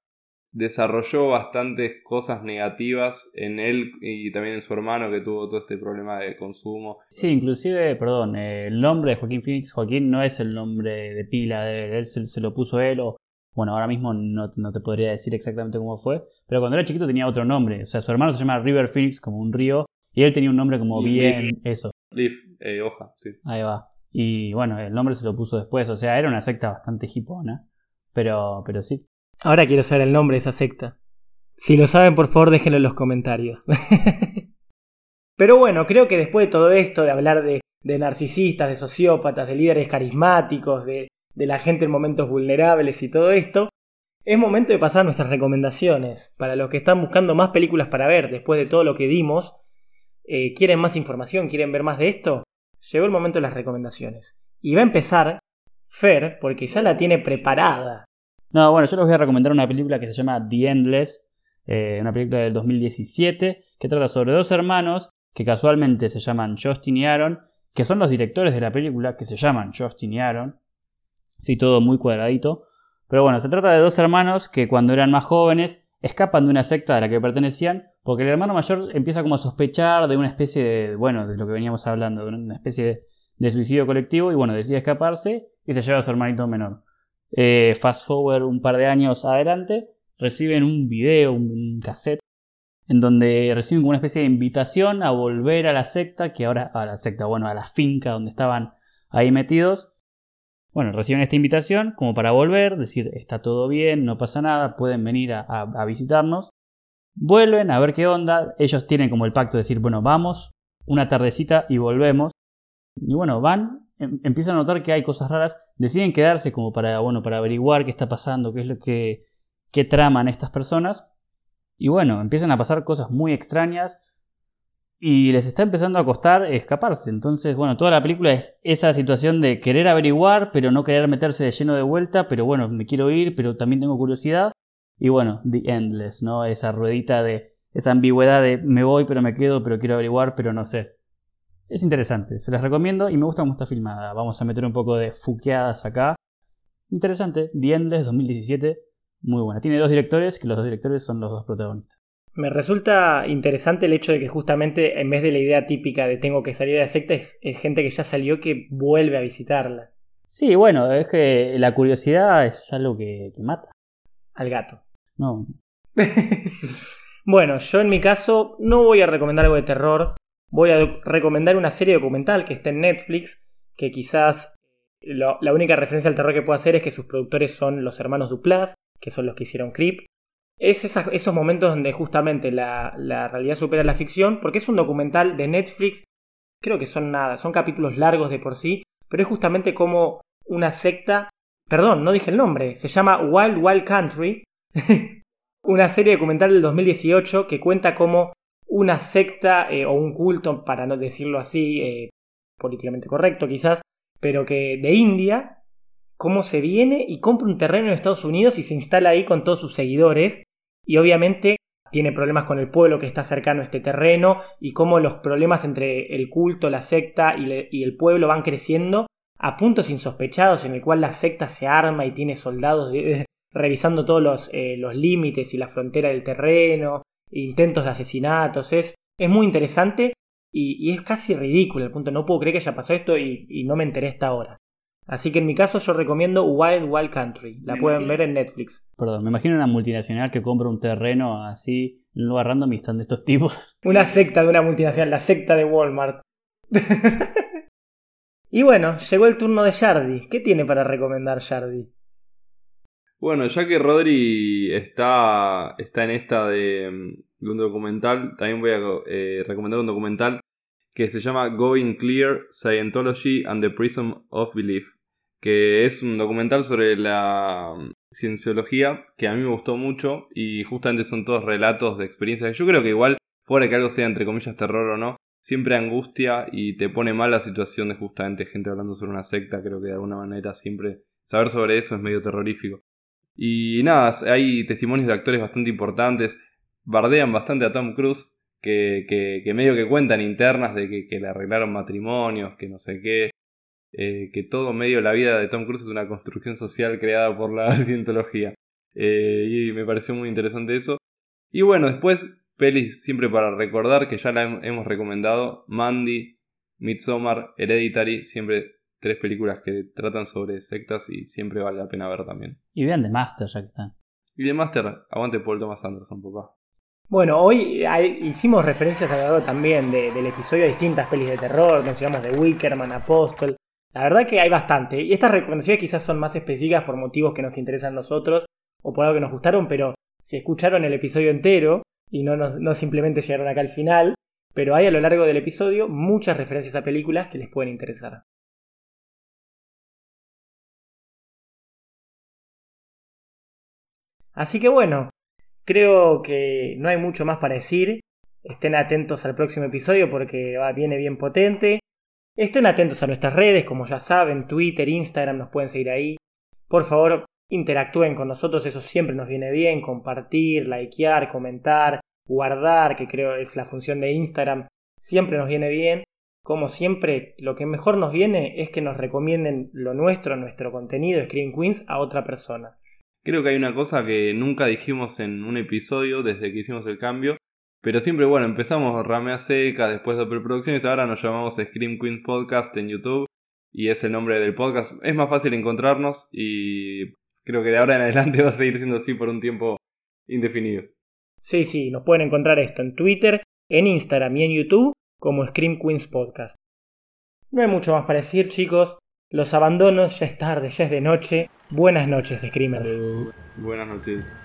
desarrolló bastantes cosas negativas en él y también en su hermano que tuvo todo este problema de consumo. Sí, inclusive, perdón, eh, el nombre de Joaquín Phoenix, Joaquín no es el nombre de pila de él, se, lo puso él o, bueno, ahora mismo no, te podría decir exactamente cómo fue, pero cuando era chiquito tenía otro nombre, o sea, su hermano se llama River Phoenix como un río y él tenía un nombre como bien eso. Leaf, eh, hoja, sí. Ahí va. Y bueno, el nombre se lo puso después, o sea, era una secta bastante hipona, pero, pero sí. Ahora quiero saber el nombre de esa secta. Si lo saben, por favor, déjenlo en los comentarios. [LAUGHS] Pero bueno, creo que después de todo esto, de hablar de, narcisistas, de sociópatas, de líderes carismáticos, de, la gente en momentos vulnerables y todo esto, es momento de pasar nuestras recomendaciones. Para los que están buscando más películas para ver después de todo lo que dimos, eh, quieren más información, quieren ver más de esto, llegó el momento de las recomendaciones. Y va a empezar Fer, porque ya la tiene preparada. No, bueno, yo les voy a recomendar una película que se llama The Endless, eh, una película del 2017, que trata sobre dos hermanos que casualmente se llaman Justin y Aaron, que son los directores de la película, que se llaman Justin y Aaron. Sí, todo muy cuadradito. Pero bueno, se trata de dos hermanos que cuando eran más jóvenes escapan de una secta a la que pertenecían, porque el hermano mayor empieza como a sospechar de una especie de, bueno, de lo que veníamos hablando, de una especie de, suicidio colectivo, y bueno, decide escaparse y se lleva a su hermanito menor. Eh, fast forward un par de años adelante, reciben un video, un cassette, en donde reciben como una especie de invitación a volver a la secta, que ahora, a la secta, bueno, a la finca donde estaban ahí metidos. Bueno, reciben esta invitación como para volver, decir, está todo bien, no pasa nada, pueden venir a, visitarnos. Vuelven a ver qué onda, ellos tienen como el pacto de decir, bueno, vamos, una tardecita y volvemos. Y bueno, van, em, empiezan a notar que hay cosas raras, deciden quedarse como para, bueno, para averiguar qué está pasando, qué es lo que, qué traman estas personas. Y bueno, empiezan a pasar cosas muy extrañas y les está empezando a costar escaparse. Entonces, bueno, toda la película es esa situación de querer averiguar, pero no querer meterse de lleno de vuelta, pero bueno, me quiero ir, pero también tengo curiosidad. Y bueno, The Endless, ¿no? Esa ruedita de esa ambigüedad de me voy, pero me quedo, pero quiero averiguar, pero no sé. Es interesante, se las recomiendo y me gusta cómo está filmada. Vamos a meter un poco de fuqueadas acá. Interesante, The Endless 2017, muy buena. Tiene dos directores, que los dos directores son los dos protagonistas. Me resulta interesante el hecho de que justamente en vez de la idea típica de tengo que salir de la secta, es, es gente que ya salió que vuelve a visitarla. Sí, bueno, es que la curiosidad es algo que, que mata. Al gato. No, [LAUGHS] bueno, yo en mi caso no voy a recomendar algo de terror, voy a recomendar una serie documental que está en Netflix, que quizás lo- la única referencia al terror que puedo hacer es que sus productores son los hermanos Duplas, que son los que hicieron Creep. Es esos momentos donde justamente la, la realidad supera la ficción, porque es un documental de Netflix, creo que son nada, son capítulos largos de por sí, pero es justamente como una secta, perdón, no dije el nombre, se llama Wild Wild Country, [LAUGHS] una serie documental del 2018 que cuenta cómo una secta eh, o un culto, para no decirlo así, eh, políticamente correcto quizás, pero que de India, cómo se viene y compra un terreno en Estados Unidos y se instala ahí con todos sus seguidores y obviamente tiene problemas con el pueblo que está cercano a este terreno y cómo los problemas entre el culto, la secta y, el pueblo van creciendo a puntos insospechados en el cual la secta se arma y tiene soldados revisando todos los, eh, los límites y la frontera del terreno, intentos de asesinatos, es, es muy interesante y, es casi ridículo al punto, no puedo creer que haya pasado esto y no me enteré hasta ahora. Así que en mi caso yo recomiendo Wild Wild Country, la Me pueden imagino- ver en Netflix. perdón, me imagino una multinacional que compra un terreno así, en un lugar random y están de estos tipos. [LAUGHS] Una secta de una multinacional, la secta de Walmart. [LAUGHS] y bueno, llegó el turno de Yardi. ¿Qué tiene para recomendar Yardi? Bueno, ya que Rodri está, está en esta de, mm, de un documental, también voy a eh, recomendar un documental que se llama Going Clear Scientology and the Prism of Belief, que es un documental sobre la mm, cienciología que a mí me gustó mucho y justamente son todos relatos de experiencias. Yo creo que igual, fuera que algo sea entre comillas terror o no, siempre angustia y te pone mal la situación de justamente gente hablando sobre una secta. Creo que de alguna manera siempre saber sobre eso es medio terrorífico. Y nada, hay testimonios de actores bastante importantes. Bardean bastante a Tom Cruise, que, que, que medio que cuentan internas de que, que le arreglaron matrimonios, que no sé qué. eh, que todo medio la vida de Tom Cruise es una construcción social creada por la [LAUGHS] cientología. Eh, y me pareció muy interesante eso. Y bueno, después, pelis siempre para recordar que ya la hem- hemos recomendado: Mandy, Midsommar, Hereditary, siempre tres películas que tratan sobre sectas y siempre vale la pena ver también. Y vean The Master ya que están. Y de Master, aguante Paul Thomas Anderson, papá. Bueno, hoy hicimos referencias a lo también de- del episodio a distintas pelis de terror, mencionamos The Wickerman, Apostle. La verdad que hay bastante. Y estas recomendaciones quizás son más específicas por motivos que nos interesan a nosotros o por algo que nos gustaron, pero si escucharon el episodio entero y no, no simplemente llegaron acá al final, pero hay a lo largo del episodio muchas referencias a películas que les pueden interesar. Así que bueno, creo que no hay mucho más para decir. Estén atentos al próximo episodio porque va- viene bien potente. Estén atentos a nuestras redes, como ya saben, Twitter, Instagram, nos pueden seguir ahí. Por favor, interactúen con nosotros, eso siempre nos viene bien. Compartir, likear, comentar, guardar, que creo es la función de Instagram, siempre nos viene bien. Como siempre, lo que mejor nos viene es que nos recomienden lo nuestro, nuestro contenido, Screen Queens, a otra persona. Creo que hay una cosa que nunca dijimos en un episodio desde que hicimos el cambio. Pero siempre, bueno, empezamos Ramea Seca, después de Producciones, ahora nos llamamos Scream Queen Podcast en YouTube. Y es el nombre del podcast. Es más fácil encontrarnos y creo que de ahora en adelante [LAUGHS] va a seguir siendo así por un tiempo indefinido. Sí, sí, nos pueden encontrar esto en Twitter, en Instagram y en YouTube como Scream Queens Podcast. No hay mucho más para decir, chicos. Los abandono, ya es tarde, ya es de noche. Buenas noches, Screamers. Buenas noches.